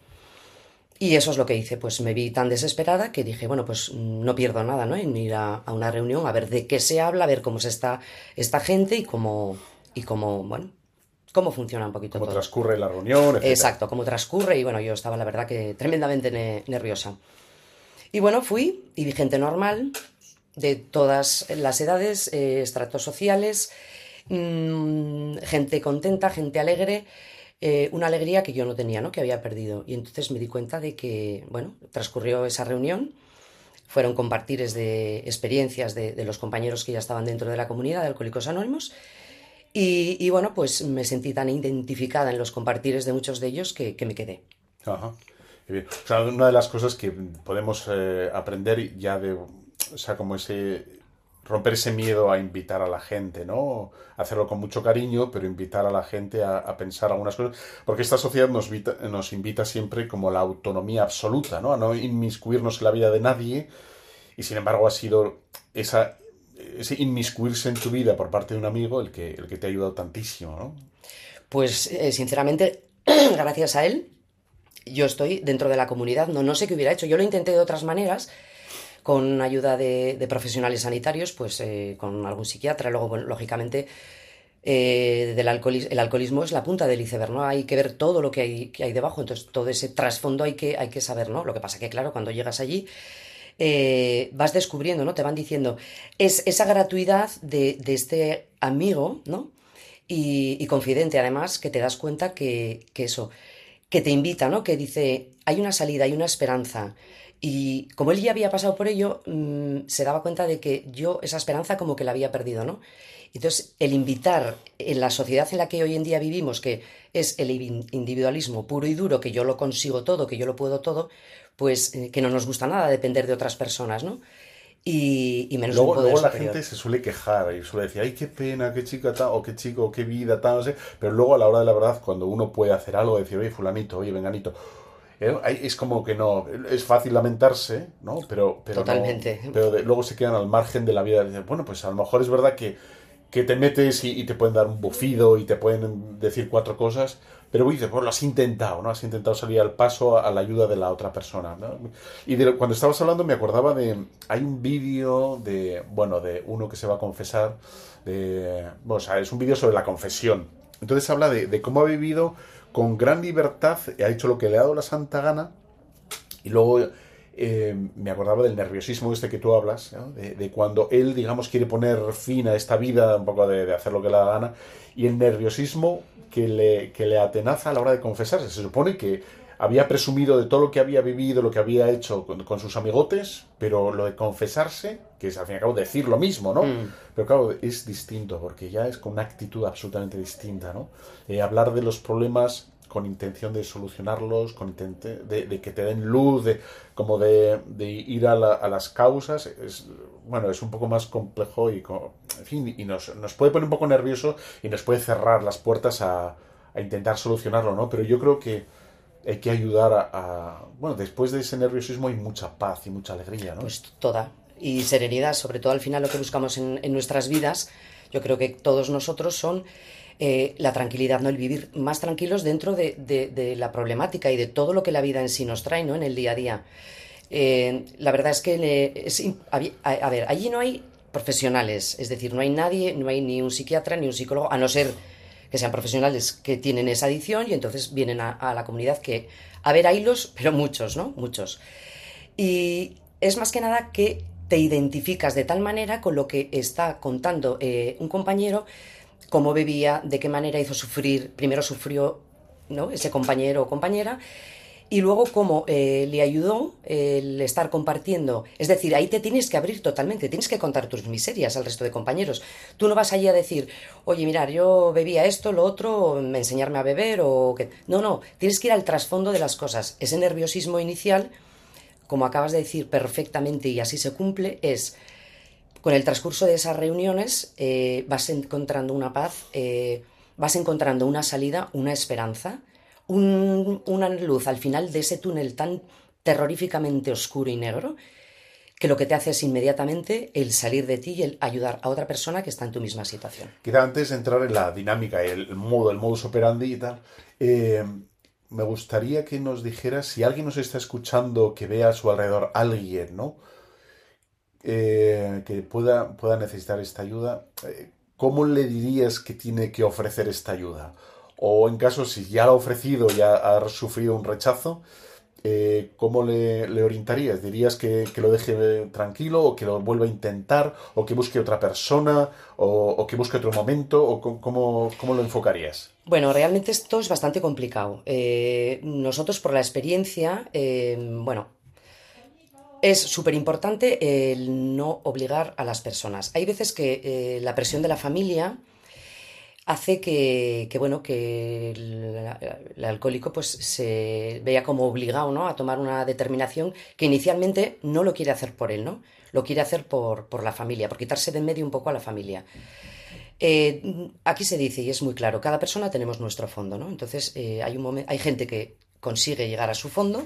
Y eso es lo que hice, pues me vi tan desesperada que dije, bueno, pues no pierdo nada, ¿no? En ir a, a una reunión a ver de qué se habla, a ver cómo se está esta gente y cómo, y cómo, bueno, cómo funciona un poquito cómo todo. transcurre la reunión, etc. Exacto, cómo transcurre y bueno, yo estaba la verdad que tremendamente ne nerviosa. Y bueno, fui y vi gente normal de todas las edades, eh, estratos sociales, mmm, gente contenta, gente alegre, eh, una alegría que yo no tenía, ¿no? que había perdido. Y entonces me di cuenta de que, bueno, transcurrió esa reunión, fueron compartires de experiencias de, de los compañeros que ya estaban dentro de la comunidad de Alcohólicos Anónimos. Y, y, bueno, pues me sentí tan identificada en los compartires de muchos de ellos que, que me quedé. Ajá. O sea, una de las cosas que podemos eh, aprender ya de, o sea, como ese romper ese miedo a invitar a la gente, ¿no? Hacerlo con mucho cariño, pero invitar a la gente a, pensar algunas cosas, porque esta sociedad nos, vita, nos invita siempre como la autonomía absoluta, ¿no? A no inmiscuirnos en la vida de nadie, y sin embargo ha sido esa, ese inmiscuirse en tu vida por parte de un amigo el que, el que te ha ayudado tantísimo, ¿no? Pues, eh, sinceramente, gracias a él, yo estoy dentro de la comunidad, no, no sé qué hubiera hecho, yo lo intenté de otras maneras, con ayuda de, profesionales sanitarios, pues eh, con algún psiquiatra, luego, bueno, lógicamente, eh, del alcoholismo, el alcoholismo es la punta del iceberg, ¿no? Hay que ver todo lo que hay, que hay debajo, entonces todo ese trasfondo hay que, hay que saber, ¿no? Lo que pasa que, claro, cuando llegas allí, eh, vas descubriendo, ¿no? Te van diciendo, es esa gratuidad de, este amigo, ¿no? Y, y, confidente, además, que te das cuenta que, que eso, que te invita, ¿no? Que dice, hay una salida, hay una esperanza, y como él ya había pasado por ello, mmm, se daba cuenta de que yo esa esperanza como que la había perdido, ¿no? Entonces, el invitar en la sociedad en la que hoy en día vivimos, que es el individualismo puro y duro, que yo lo consigo todo, que yo lo puedo todo, pues eh, que no nos gusta nada depender de otras personas, ¿no? Y, y, menos luego, un poder luego la superior. gente se suele quejar y suele decir, ay, qué pena, qué chica tal, o qué chico, qué vida tal, no sé. Pero luego a la hora de la verdad, cuando uno puede hacer algo, decir, oye, fulanito, oye, venganito, es como que no, es fácil lamentarse, ¿no? Pero, pero, Totalmente. No, pero de, luego se quedan al margen de la vida. Bueno, pues a lo mejor es verdad que, que te metes y, y, te pueden dar un bufido y te pueden decir cuatro cosas, pero dices, bueno, lo has intentado, ¿no? Has intentado salir al paso a, a la ayuda de la otra persona, ¿no? Y de, cuando estabas hablando me acordaba de, hay un vídeo de, bueno, de uno que se va a confesar, de, bueno, o sea, es un vídeo sobre la confesión. Entonces habla de, de cómo ha vivido con gran libertad, ha hecho lo que le ha dado la santa gana y luego eh, me acordaba del nerviosismo este que tú hablas, de, cuando él, digamos, quiere poner fin a esta vida, un poco de, hacer lo que le da gana, y el nerviosismo que le, que le atenaza a la hora de confesarse. Se supone que había presumido de todo lo que había vivido, lo que había hecho con, sus amigotes, pero lo de confesarse, que es al fin y al cabo decir lo mismo, ¿no? Mm. Pero claro, es distinto, porque ya es con una actitud absolutamente distinta, ¿no? Eh, hablar de los problemas con intención de solucionarlos, con de, de, que te den luz, de, como de, ir a, las causas, es, bueno, es un poco más complejo y, en fin, y nos, puede poner un poco nervioso y nos puede cerrar las puertas a, intentar solucionarlo, ¿no? Pero yo creo que hay que ayudar a, bueno, después de ese nerviosismo hay mucha paz y mucha alegría, ¿no? Pues toda. Y serenidad, sobre todo al final lo que buscamos en, en nuestras vidas, yo creo que todos nosotros son eh, la tranquilidad, ¿no? El vivir más tranquilos dentro de, la problemática y de todo lo que la vida en sí nos trae, ¿no? En el día a día. Eh, la verdad es que, a, ver, allí no hay profesionales, es decir, no hay nadie, no hay ni un psiquiatra ni un psicólogo, a no ser que sean profesionales que tienen esa adicción y entonces vienen a, la comunidad que, a ver, hilos, pero muchos, ¿no? Muchos. Y es más que nada que te identificas de tal manera con lo que está contando eh, un compañero cómo bebía, de qué manera hizo sufrir, primero sufrió ¿no? ese compañero o compañera, y luego cómo eh, le ayudó el estar compartiendo. Es decir, ahí te tienes que abrir totalmente, tienes que contar tus miserias al resto de compañeros. Tú no vas allí a decir, oye, mirar, yo bebía esto, lo otro, me enseñarme a beber o que... No, no, tienes que ir al trasfondo de las cosas. Ese nerviosismo inicial, como acabas de decir perfectamente y así se cumple, es con el transcurso de esas reuniones eh, vas encontrando una paz, eh, vas encontrando una salida, una esperanza, una luz al final de ese túnel tan terroríficamente oscuro y negro que lo que te hace es inmediatamente el salir de ti y el ayudar a otra persona que está en tu misma situación. Quizá antes de entrar en la dinámica, el modo, el modus operandi y tal, eh, me gustaría que nos dijeras si alguien nos está escuchando que vea a su alrededor alguien, ¿no? Eh, que pueda, pueda necesitar esta ayuda, eh, ¿cómo le dirías que tiene que ofrecer esta ayuda? O en caso, si ya la ha ofrecido, ya ha sufrido un rechazo, eh, ¿cómo le, orientarías? ¿Dirías que, lo deje tranquilo o que lo vuelva a intentar o que busque otra persona o, que busque otro momento o cómo, cómo, lo enfocarías? Bueno, realmente esto es bastante complicado. nosotros por la experiencia, bueno, es súper importante el no obligar a las personas. Hay veces que eh, la presión de la familia hace que, bueno, que el, alcohólico pues se vea como obligado ¿no? a tomar una determinación que inicialmente no lo quiere hacer por él, ¿no? Lo quiere hacer por, la familia, por quitarse de en medio un poco a la familia. Eh, aquí se dice, y es muy claro, cada persona tenemos nuestro fondo, ¿no? Entonces eh, hay, un hay gente que consigue llegar a su fondo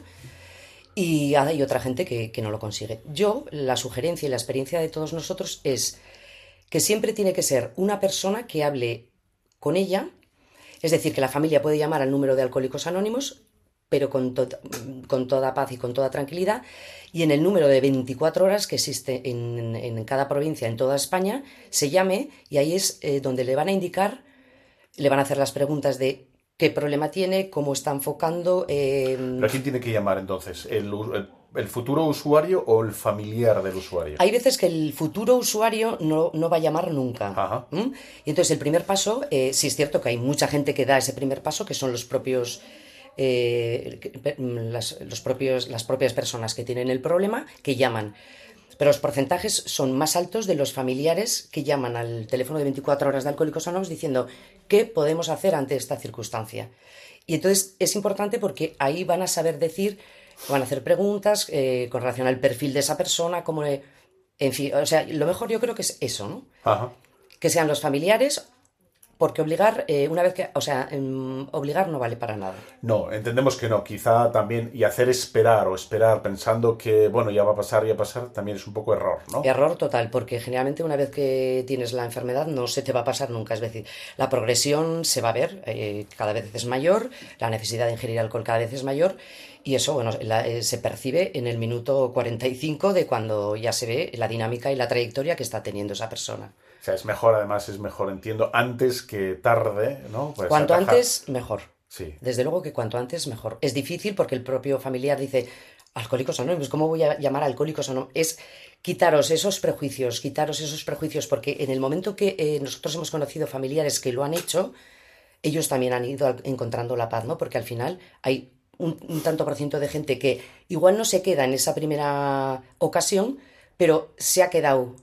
y hay otra gente que, no lo consigue. Yo, la sugerencia y la experiencia de todos nosotros es que siempre tiene que ser una persona que hable con ella, es decir, que la familia puede llamar al número de Alcohólicos Anónimos, pero con, con toda paz y con toda tranquilidad, y en el número de 24 horas que existe en, cada provincia, en toda España, se llame y ahí es eh, donde le van a indicar, le van a hacer las preguntas de qué problema tiene, cómo está enfocando. Eh... ¿Pero quién tiene que llamar entonces? ¿El, futuro usuario o el familiar del usuario? Hay veces que el futuro usuario no, va a llamar nunca. Y entonces el primer paso, eh, sí es cierto que hay mucha gente que da ese primer paso, que son los propios... Eh, los propios, las propias personas que tienen el problema que llaman. Pero los porcentajes son más altos de los familiares que llaman al teléfono de 24 horas de Alcohólicos Anónimos diciendo qué podemos hacer ante esta circunstancia. Y entonces es importante porque ahí van a saber decir, van a hacer preguntas eh, con relación al perfil de esa persona, como, en fin, o sea, lo mejor yo creo que es eso, ¿no? Que sean los familiares porque obligar, eh, una vez que, o sea, em, obligar no vale para nada. No, entendemos que no. Quizá también, y hacer esperar o esperar pensando que, bueno, ya va a pasar, ya va a pasar, también es un poco error, ¿no? Error total, porque generalmente una vez que tienes la enfermedad no se te va a pasar nunca. Es decir, la progresión se va a ver, eh, cada vez es mayor, la necesidad de ingerir alcohol cada vez es mayor, y eso, bueno, eh, se percibe en el minuto 45 de cuando ya se ve la dinámica y la trayectoria que está teniendo esa persona. O sea, es mejor, además, es mejor, entiendo, antes que tarde, ¿no? Pues Cuanto antes, mejor. Sí. Desde luego que cuanto antes mejor. Es difícil porque el propio familiar dice, alcohólicos anónimos, ¿cómo voy a llamar a alcohólicos anónimos? Es quitaros esos prejuicios, quitaros esos prejuicios, porque en el momento que eh, nosotros hemos conocido familiares que lo han hecho, ellos también han ido encontrando la paz, ¿no? Porque al final hay un, tanto por ciento de gente que igual no se queda en esa primera ocasión, pero se ha quedado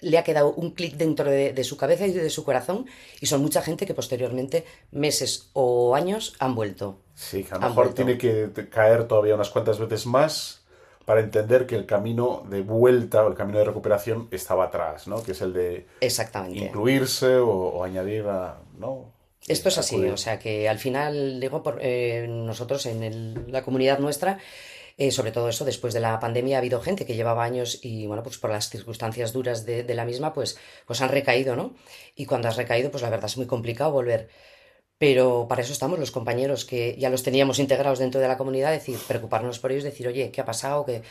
le ha quedado un clic dentro de, su cabeza y de su corazón y son mucha gente que posteriormente, meses o años, han vuelto. Sí, a lo mejor tiene que caer todavía unas cuantas veces más para entender que el camino de vuelta o el camino de recuperación estaba atrás, ¿no? Que es el de Exactamente. incluirse o, añadir a, ¿no? Esto es así, o sea que al final, digo, por, eh, nosotros en la comunidad nuestra eh, sobre todo eso, después de la pandemia ha habido gente que llevaba años y, bueno, pues por las circunstancias duras de, la misma, pues, pues han recaído, ¿no? Y cuando has recaído, pues la verdad es muy complicado volver. Pero para eso estamos los compañeros que ya los teníamos integrados dentro de la comunidad, decir, preocuparnos por ellos, decir, oye, ¿qué ha pasado? ¿Qué,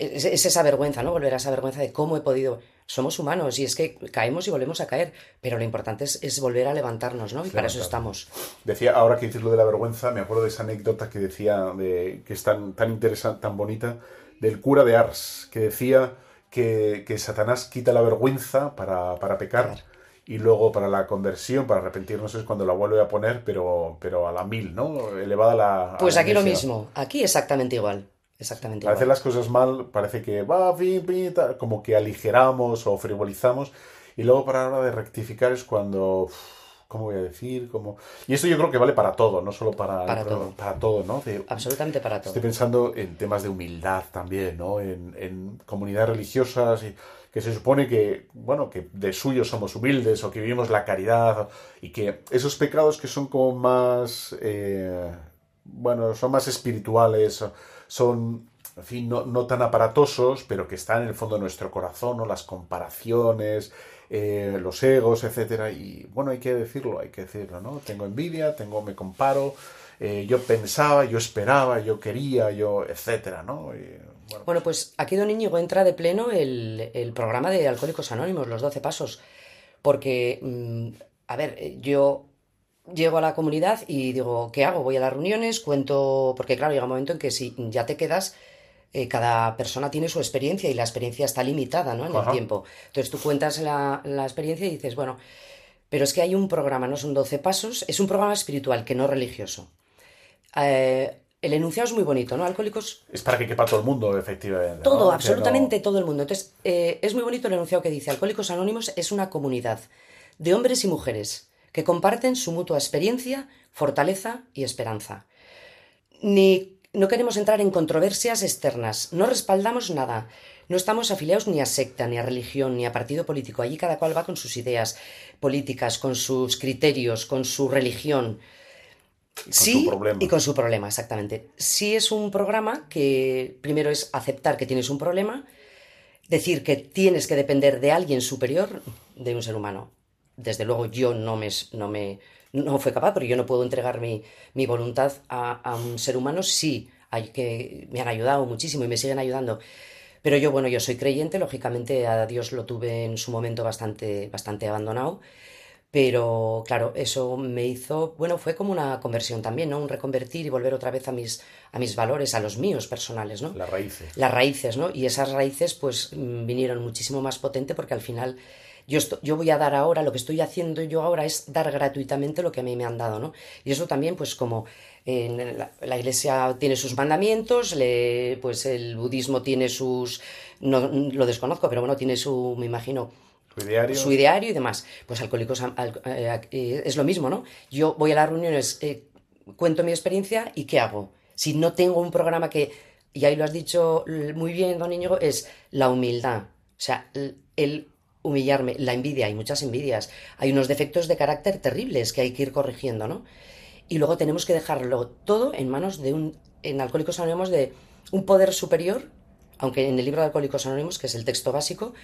es, esa vergüenza, ¿no? Volver a esa vergüenza de cómo he podido. Somos humanos y es que caemos y volvemos a caer, pero lo importante es, volver a levantarnos, ¿no? Y para eso estamos. Decía, ahora que dices lo de la vergüenza, me acuerdo de esa anécdota que decía, de, que es tan, tan interesante, tan bonita, del cura de Ars, que decía que, Satanás quita la vergüenza para, pecar. Y luego para la conversión, para arrepentirnos es cuando la vuelve a poner, pero, pero a la mil, ¿no? Elevada la... Pues aquí lo mismo, aquí exactamente igual. Exactamente. Para hacer las cosas mal, parece que va, como que aligeramos o frivolizamos. Y luego para la hora de rectificar es cuando. ¿Cómo voy a decir? Como... Y esto yo creo que vale para todo, no solo para, para, todo. para todo, ¿no? Absolutamente para todo. Estoy pensando en temas de humildad también, ¿no? En, en comunidades religiosas y que se supone que, bueno, que de suyo somos humildes o que vivimos la caridad y que esos pecados que son como más, eh, bueno, son más espirituales, son, en fin, no, tan aparatosos, pero que están en el fondo de nuestro corazón, ¿no? las comparaciones, eh, los egos, etcétera. Y bueno, hay que decirlo, hay que decirlo, ¿no? Tengo envidia, tengo, me comparo, eh, yo pensaba, yo esperaba, yo quería, yo, etcétera, ¿no? bueno. pues aquí Don Íñigo entra de pleno el, programa de Alcohólicos Anónimos, los 12 pasos, porque, mm, a ver, yo llego a la comunidad y digo, ¿qué hago? Voy a las reuniones, cuento, porque claro, llega un momento en que si ya te quedas, eh, cada persona tiene su experiencia y la experiencia está limitada, ¿no? En el tiempo. Entonces tú cuentas la, experiencia y dices, bueno, pero es que hay un programa, no son 12 pasos, es un programa espiritual que no religioso. Eh, el enunciado es muy bonito, ¿no? Alcohólicos. Es para que quepa todo el mundo, efectivamente. Todo, absolutamente todo el mundo. Entonces, eh, es muy bonito el enunciado que dice: Alcohólicos Anónimos es una comunidad de hombres y mujeres que comparten su mutua experiencia, fortaleza y esperanza. Ni no queremos entrar en controversias externas, no respaldamos nada, no estamos afiliados ni a secta, ni a religión, ni a partido político. Allí cada cual va con sus ideas políticas, con sus criterios, con su religión. Y con sí, su problema. y con su problema, exactamente. Sí es un programa que primero es aceptar que tienes un problema, decir que tienes que depender de alguien superior, de un ser humano desde luego yo no me, no me no fue capaz, porque yo no puedo entregar mi, mi voluntad a, un ser humano. Sí, hay que, me han ayudado muchísimo y me siguen ayudando. Pero yo, bueno, yo soy creyente, lógicamente a Dios lo tuve en su momento bastante, bastante abandonado. Pero claro, eso me hizo, bueno, fue como una conversión también, ¿no? Un reconvertir y volver otra vez a mis, a mis valores, a los míos personales, ¿no? Las raíces. Las raíces, ¿no? Y esas raíces pues mm, vinieron muchísimo más potente porque al final yo, voy a dar ahora, lo que estoy haciendo yo ahora es dar gratuitamente lo que a mí me han dado, ¿no? Y eso también, pues como en la, iglesia tiene sus mandamientos, pues el budismo tiene sus, no lo desconozco, pero bueno, tiene su, me imagino, su ideario. su ideario y demás. Pues Alcohólicos eh, eh, es lo mismo, ¿no? Yo voy a las reuniones, eh, cuento mi experiencia y ¿qué hago? Si no tengo un programa que, y ahí lo has dicho muy bien, don Íñigo, es la humildad. O sea, el humillarme, la envidia, hay muchas envidias, hay unos defectos de carácter terribles que hay que ir corrigiendo, ¿no? Y luego tenemos que dejarlo todo en manos de un, en Alcohólicos Anónimos, de un poder superior, aunque en el libro de Alcohólicos Anónimos, que es el texto básico,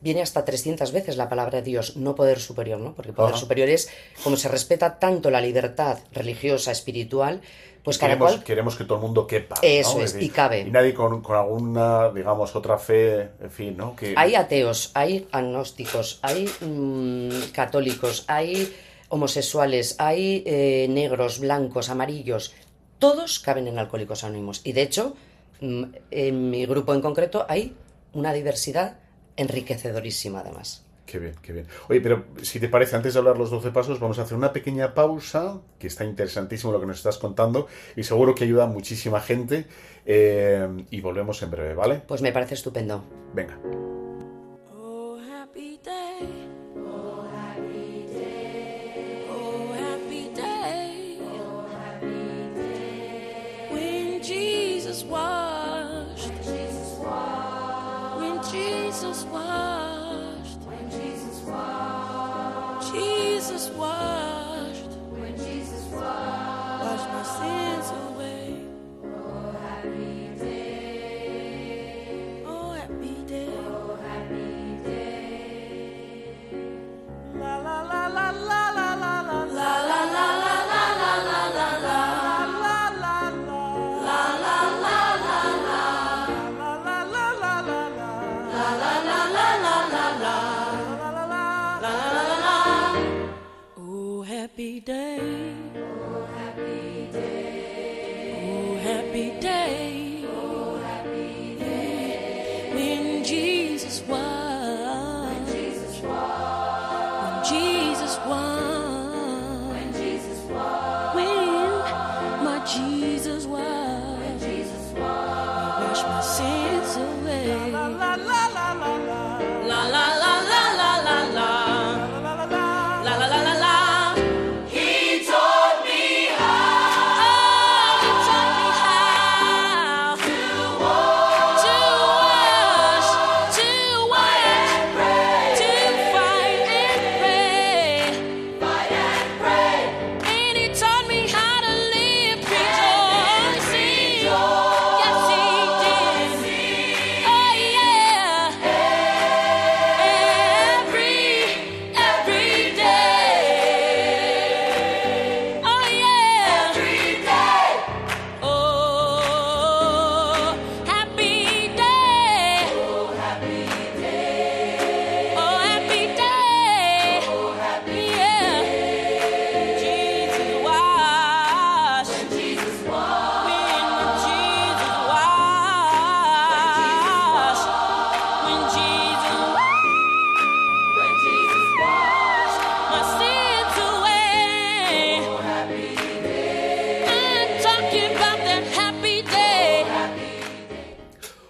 viene hasta 300 veces la palabra de Dios, no poder superior, ¿no? Porque poder superior es como se respeta tanto la libertad religiosa, espiritual, pues cada queremos, cual... queremos que todo el mundo quepa. Eso es, y cabe. Y nadie con, alguna, digamos, otra fe, en fin, ¿no? Que... Hay ateos, hay agnósticos, hay mm, católicos, hay homosexuales, hay eh, negros, blancos, amarillos, todos caben en Alcohólicos Anónimos. Y de hecho, mm, en mi grupo en concreto hay una diversidad enriquecedorísima además. Qué bien, qué bien. Oye, pero si te parece, antes de hablar los 12 pasos, vamos a hacer una pequeña pausa, que está interesantísimo lo que nos estás contando y seguro que ayuda a muchísima gente. Eh, y volvemos en breve, ¿vale? Pues me parece estupendo. Venga. Oh, happy washed. When Jesus washed. Jesus washed. When Jesus washed. Washed my sins away. Oh, happy day. Oh, happy day. Oh, happy day. La la la la la la la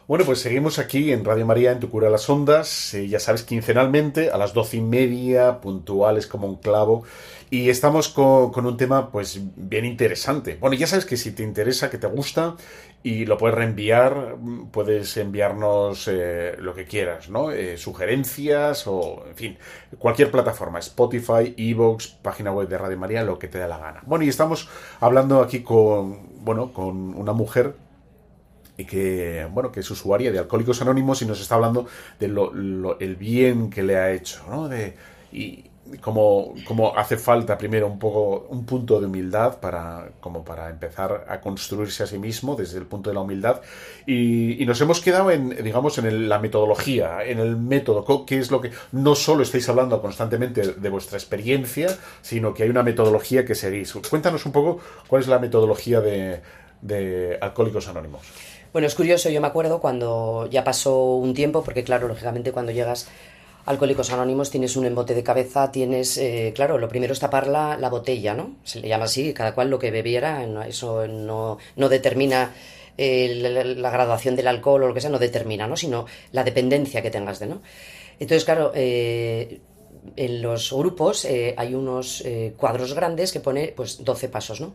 Bueno, pues seguimos aquí en Radio María, en Tu Cura las Ondas, eh, ya sabes, quincenalmente, a las doce y media, puntuales como un clavo, y estamos con, un tema, pues, bien interesante. Bueno, ya sabes que si te interesa, que te gusta, y lo puedes reenviar, mm, puedes enviarnos eh, lo que quieras, ¿no? Eh, sugerencias o, en fin, cualquier plataforma, Spotify, Evox, página web de Radio María, lo que te dé la gana. Bueno, y estamos hablando aquí con, bueno, con una mujer que bueno que es usuaria de Alcohólicos Anónimos y nos está hablando de lo, lo- el bien que le ha hecho ¿no? de, y como, como hace falta primero un poco un punto de humildad para como para empezar a construirse a sí mismo desde el punto de la humildad. Y, y nos hemos quedado en digamos en el- la metodología en el método que es lo que no solo estáis hablando constantemente de vuestra experiencia sino que hay una metodología que seguís. Cuéntanos un poco cuál es la metodología de, de Alcohólicos Anónimos Bueno, es curioso, yo me acuerdo cuando ya pasó un tiempo, porque claro, lógicamente cuando llegas a Alcohólicos Anónimos tienes un embote de cabeza, tienes, eh, claro, lo primero es tapar la, la botella, ¿no? Se le llama así, cada cual lo que bebiera, eso no, no determina eh, la, la graduación del alcohol o lo que sea, no determina, ¿no? Sino la dependencia que tengas de, ¿no? Entonces, claro, eh, en los grupos eh, hay unos eh, cuadros grandes que pone pues 12 pasos, ¿no?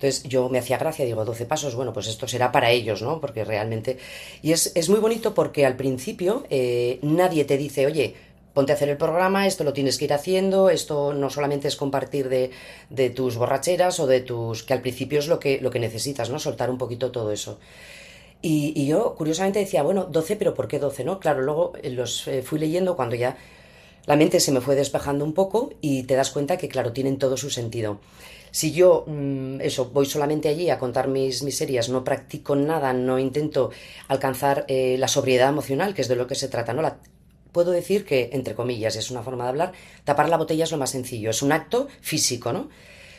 Entonces yo me hacía gracia, digo, 12 pasos, bueno, pues esto será para ellos, ¿no? Porque realmente... Y es, es muy bonito porque al principio eh, nadie te dice, oye, ponte a hacer el programa, esto lo tienes que ir haciendo, esto no solamente es compartir de, de tus borracheras o de tus... que al principio es lo que, lo que necesitas, ¿no? Soltar un poquito todo eso. Y, yo curiosamente decía, bueno, 12, pero ¿por qué 12, no? Claro, luego eh, los eh, fui leyendo cuando ya la mente se me fue despejando un poco y te das cuenta que, claro, tienen todo su sentido. Si yo, mm, eso, voy solamente allí a contar mis miserias, no practico nada, no intento alcanzar eh, la sobriedad emocional, que es de lo que se trata, ¿no? La puedo decir que, entre comillas, es una forma de hablar, tapar la botella es lo más sencillo, es un acto físico, ¿no?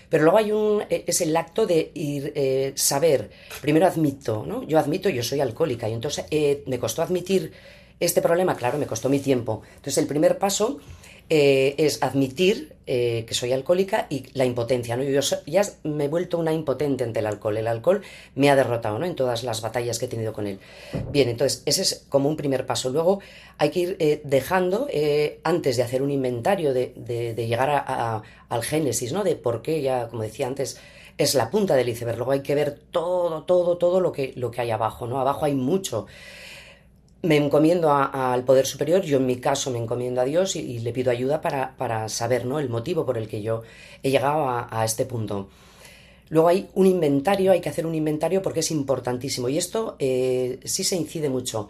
Pero luego hay un, eh, es el acto de ir, eh, saber, primero admito, ¿no? Yo admito, yo soy alcohólica y entonces eh, me costó admitir este problema, claro, me costó mi tiempo. Entonces el primer paso eh, es admitir eh, que soy alcohólica y la impotencia, ¿no? Yo ya me he vuelto una impotente ante el alcohol. El alcohol me ha derrotado, ¿no? En todas las batallas que he tenido con él. Bien, entonces ese es como un primer paso. Luego hay que ir eh, dejando, eh, antes de hacer un inventario, de, llegar a- al génesis, ¿no? De por qué, ya como decía antes, es la punta del iceberg. Luego hay que ver todo, todo, todo lo que, lo que hay abajo, ¿no? Abajo hay mucho me encomiendo a- al poder superior, yo en mi caso me encomiendo a Dios y, y le pido ayuda para, para saber ¿no? el motivo por el que yo he llegado a, a este punto. Luego hay un inventario, hay que hacer un inventario porque es importantísimo y esto eh, sí se incide mucho.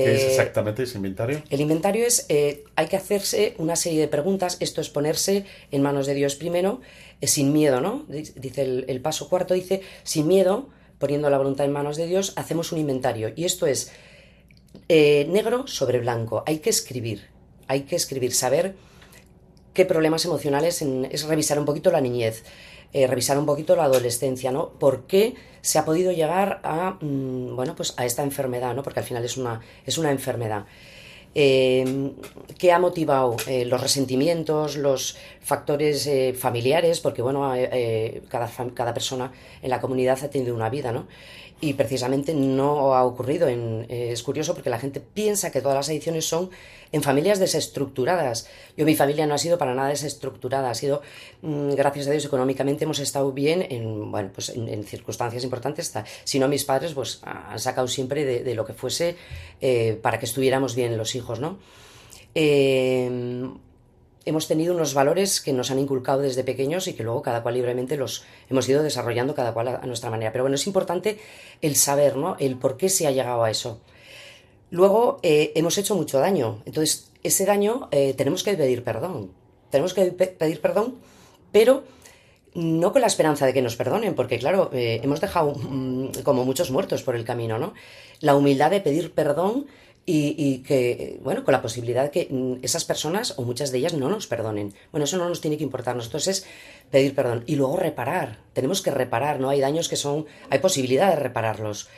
¿Qué es Eh, exactamente ese inventario? el inventario es, eh, hay que hacerse una serie de preguntas, esto es ponerse en manos de Dios primero, sin miedo, ¿no? Dice el, el paso cuarto, dice, sin miedo, poniendo la voluntad en manos de Dios, hacemos un inventario. Y esto es eh, negro sobre blanco, hay que escribir, hay que escribir, saber qué problemas emocionales es revisar un poquito la niñez, eh, revisar un poquito la adolescencia, ¿no? ¿Por qué se ha podido llegar a, mm, bueno, pues a esta enfermedad, ¿no? Porque al final es una, es una enfermedad. Eh, ¿Qué ha motivado eh, los resentimientos, los factores eh, familiares? Porque, bueno, eh, cada, cada persona en la comunidad ha tenido una vida, ¿no? Y precisamente no ha ocurrido. En, es curioso porque la gente piensa que todas las adicciones son en familias desestructuradas. Yo, mi familia no ha sido para nada desestructurada. Ha sido, mm, gracias a Dios, económicamente hemos estado bien en, bueno, pues en, en circunstancias importantes. Si no, mis padres pues han sacado siempre de, de lo que fuese eh, para que estuviéramos bien los hijos, ¿no? Eh, hemos tenido unos valores que nos han inculcado desde pequeños y que luego cada cual libremente los hemos ido desarrollando cada cual a nuestra manera. Pero bueno, es importante el saber, ¿no? El por qué se ha llegado a eso. Luego eh, hemos hecho mucho daño. Entonces, ese daño eh, tenemos que pedir perdón. Tenemos que pe- pedir perdón, pero no con la esperanza de que nos perdonen, porque claro, eh, hemos dejado mm, como muchos muertos por el camino, ¿no? La humildad de pedir perdón y, que, bueno, con la posibilidad de que mm, esas personas o muchas de ellas no nos perdonen. Bueno, eso no nos tiene que importar. Nosotros es pedir perdón y luego reparar. Tenemos que reparar, ¿no? Hay daños que son, hay posibilidad de repararlos.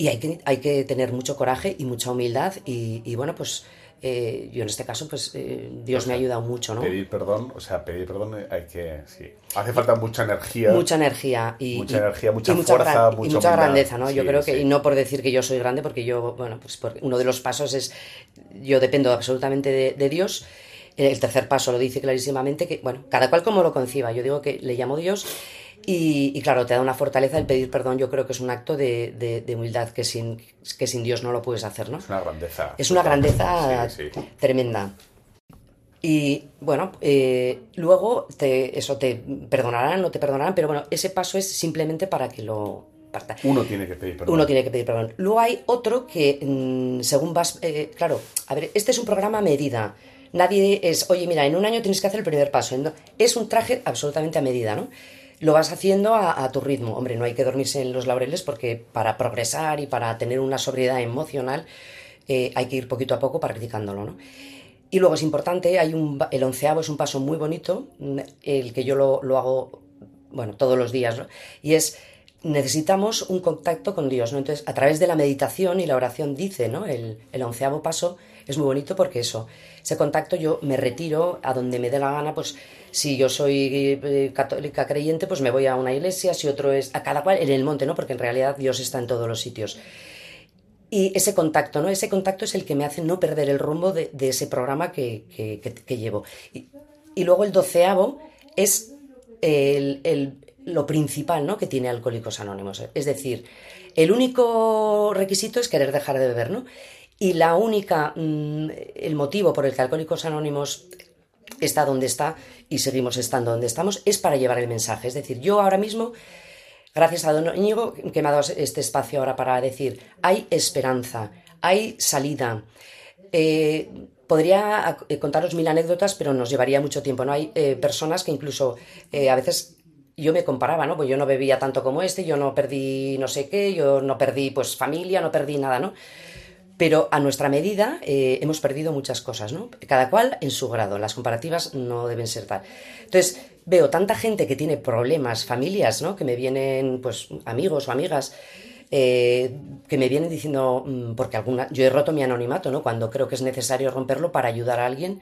Y hay que, hay que tener mucho coraje y mucha humildad y, y bueno, pues eh, yo en este caso, pues eh, Dios me ha ayudado mucho, ¿no? Pedir perdón, o sea, pedir perdón hay que, sí. Hace falta mucha energía. mucha energía y Mucha y- energía, mucha y fuerza, gran- y mucha mucha grandeza no yo creo que sí. y no por decir que yo soy grande porque yo bueno pues porque uno de los pasos es yo dependo absolutamente de, de Dios el tercer paso lo dice clarísimamente que bueno cada cual como lo conciba yo digo que le llamo Dios y, y claro te da una fortaleza el pedir perdón yo creo que es un acto de, de- de humildad que sin que sin Dios no lo puedes hacer no Es una grandeza. es una grandeza Sí, sí. tremenda. Y bueno, eh, luego te, eso te perdonarán, no te perdonarán, pero bueno, ese paso es simplemente para que lo parta. Uno tiene que pedir perdón. Uno tiene que pedir perdón. Luego hay otro que, mm, según vas. eh, claro, a ver, este es un programa a medida. Nadie es, oye, mira, en un año tienes que hacer el primer paso. Es un traje absolutamente a medida, ¿no? Lo vas haciendo a, tu ritmo. Hombre, no hay que dormirse en los laureles porque para progresar y para tener una sobriedad emocional eh, hay que ir poquito a poco practicándolo, ¿no? Y luego es importante, hay un, el onceavo es un paso muy bonito, mm, el que yo lo, lo hago, bueno, todos los días. Y es, necesitamos un contacto con Dios, ¿no? Entonces, a través de la meditación y la oración dice, ¿no? El, el onceavo paso es muy bonito porque eso, ese contacto yo me retiro a donde me dé la gana, pues si yo soy eh, católica creyente, pues me voy a una iglesia, si otro es a cada cual en el monte, ¿no? Porque en realidad Dios está en todos los sitios. Y ese contacto, ¿no? Ese contacto es el que me hace no perder el rumbo de, de ese programa que, que- llevo. Y, y luego el doceavo es el- el- lo principal, ¿no? Que tiene Alcohólicos Anónimos. Es decir, el único requisito es querer dejar de beber, ¿no? Y la única, mm, el motivo por el que Alcohólicos Anónimos está donde está y seguimos estando donde estamos es para llevar el mensaje. Es decir, yo ahora mismo Gracias a don Íñigo que me ha dado este espacio ahora para decir, hay esperanza, hay salida. Eh, podría contaros mil anécdotas, pero nos llevaría mucho tiempo. ¿no? Hay eh, personas que incluso eh, a veces yo me comparaba, ¿no? Pues yo no bebía tanto como este, yo no perdí no sé qué, yo no perdí pues familia, no perdí nada, ¿no? Pero a nuestra medida eh, hemos perdido muchas cosas, ¿no? Cada cual en su grado, las comparativas no deben ser tal. Entonces, veo tanta gente que tiene problemas, familias, ¿no? Que me vienen, pues, amigos o amigas, eh, que me vienen diciendo, mm, porque alguna, yo he roto mi anonimato, ¿no? Cuando creo que es necesario romperlo para ayudar a alguien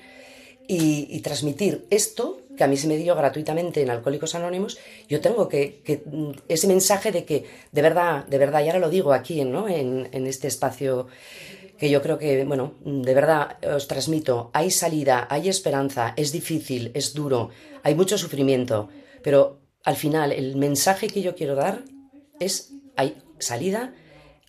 y, transmitir esto que a mí se me dio gratuitamente en Alcohólicos Anónimos, yo tengo que, mm, ese mensaje de que, de verdad, de verdad, y ahora lo digo aquí, ¿no? En, en este espacio que yo creo que, bueno, de verdad os transmito, hay salida, hay esperanza, es difícil, es duro, hay mucho sufrimiento, pero al final el mensaje que yo quiero dar es, hay salida,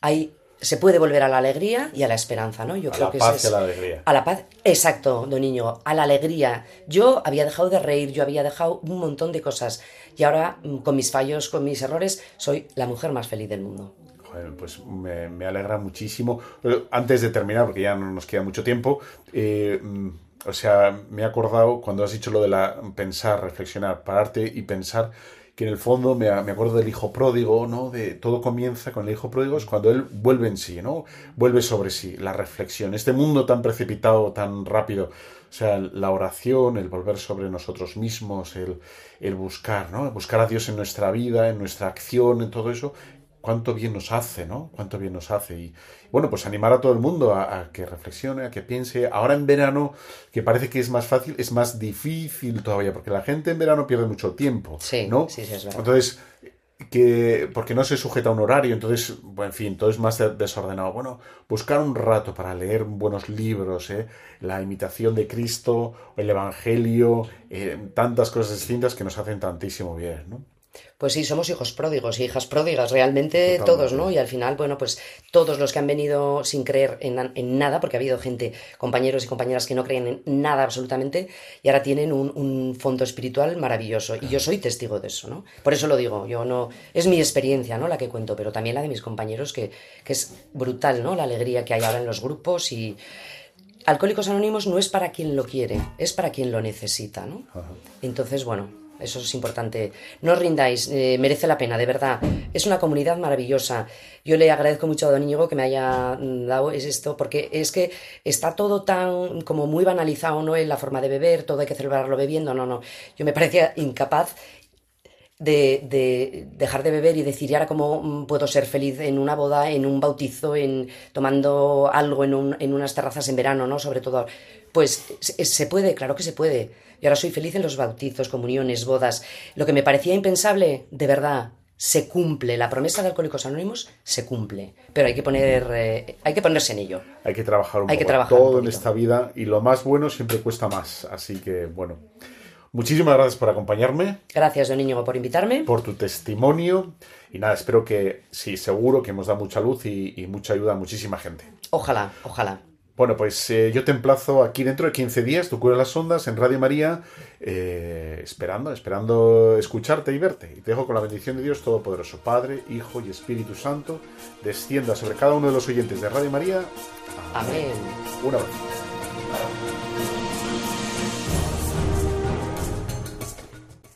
hay se puede volver a la alegría y a la esperanza, ¿no? Yo A creo la que paz ese y a es- la alegría. A la paz, exacto, don Íñigo, a la alegría. Yo había dejado de reír, yo había dejado un montón de cosas y ahora, mm, con mis fallos, con mis errores, soy la mujer más feliz del mundo. Joder, pues me, me alegra muchísimo. Eh, Antes de terminar, porque ya no nos queda mucho tiempo, eh, mm, o sea, me he acordado cuando has dicho lo de la pensar, reflexionar, pararte y pensar que en el fondo me, me acuerdo del hijo pródigo, ¿no? De todo comienza con el hijo pródigo es cuando él vuelve en sí, ¿no? Vuelve sobre sí, la reflexión. Este mundo tan precipitado, tan rápido, o sea, la oración, el volver sobre nosotros mismos, el, el buscar, ¿no? Buscar a Dios en nuestra vida, en nuestra acción, en todo eso, cuánto bien nos hace, ¿no? Cuánto bien nos hace. Y bueno, pues animar a todo el mundo a, a que reflexione, a que piense. Ahora en verano, que parece que es más fácil, es más difícil todavía, porque la gente en verano pierde mucho tiempo, Sí, ¿no? sí, sí, es verdad. Entonces, que porque no se sujeta a un horario, entonces, bueno, en fin, todo es más de- desordenado. Bueno, buscar un rato para leer buenos libros, ¿eh? la imitación de Cristo, el Evangelio, eh, tantas cosas distintas que nos hacen tantísimo bien, ¿no? Pues sí, somos hijos pródigos y hijas pródigas, realmente Totalmente. todos, ¿no? Y al final, bueno, pues todos los que han venido sin creer en, en nada, porque ha habido gente, compañeros y compañeras que no creen en nada absolutamente, y ahora tienen un, un fondo espiritual maravilloso. Y yo soy testigo de eso, ¿no? Por eso lo digo, yo no. Es mi experiencia, ¿no? La que cuento, pero también la de mis compañeros, que, que es brutal, ¿no? La alegría que hay ahora en los grupos y. Alcohólicos Anónimos no es para quien lo quiere, es para quien lo necesita, ¿no? Entonces, bueno, eso es importante. No os rindáis, eh, merece la pena, de verdad. Es una comunidad maravillosa. Yo le agradezco mucho a Don Íñigo que me haya mm, dado es esto, porque es que está todo tan como muy banalizado, ¿no? En la forma de beber, todo hay que celebrarlo bebiendo, no, no. Yo me parecía incapaz de, de dejar de beber y decir, ¿y ahora cómo mm, puedo ser feliz en una boda, en un bautizo, en tomando algo en, un- en unas terrazas en verano, ¿no? Sobre todo. Pues se, se puede, claro que se puede. Y ahora soy feliz en los bautizos, comuniones, bodas. Lo que me parecía impensable, de verdad, se cumple. La promesa de Alcohólicos Anónimos se cumple. Pero hay que poner, eh, hay que ponerse en ello. Hay que trabajar un Hay que trabajar un Todo en esta vida y lo más bueno siempre cuesta más. Así que, bueno. Muchísimas gracias por acompañarme, Gracias, don Íñigo, por invitarme. por tu testimonio. Y nada, espero que, sí, seguro que hemos dado mucha luz y, y mucha ayuda a muchísima gente. Ojalá, ojalá. Bueno, pues eh, yo te emplazo aquí dentro de 15 días, tu cura las ondas, en Radio María, eh, esperando, esperando escucharte y verte. Y te dejo con la bendición de Dios Todopoderoso, Padre, Hijo y Espíritu Santo, descienda sobre cada uno de los oyentes de Radio María. Amén. Un abrazo.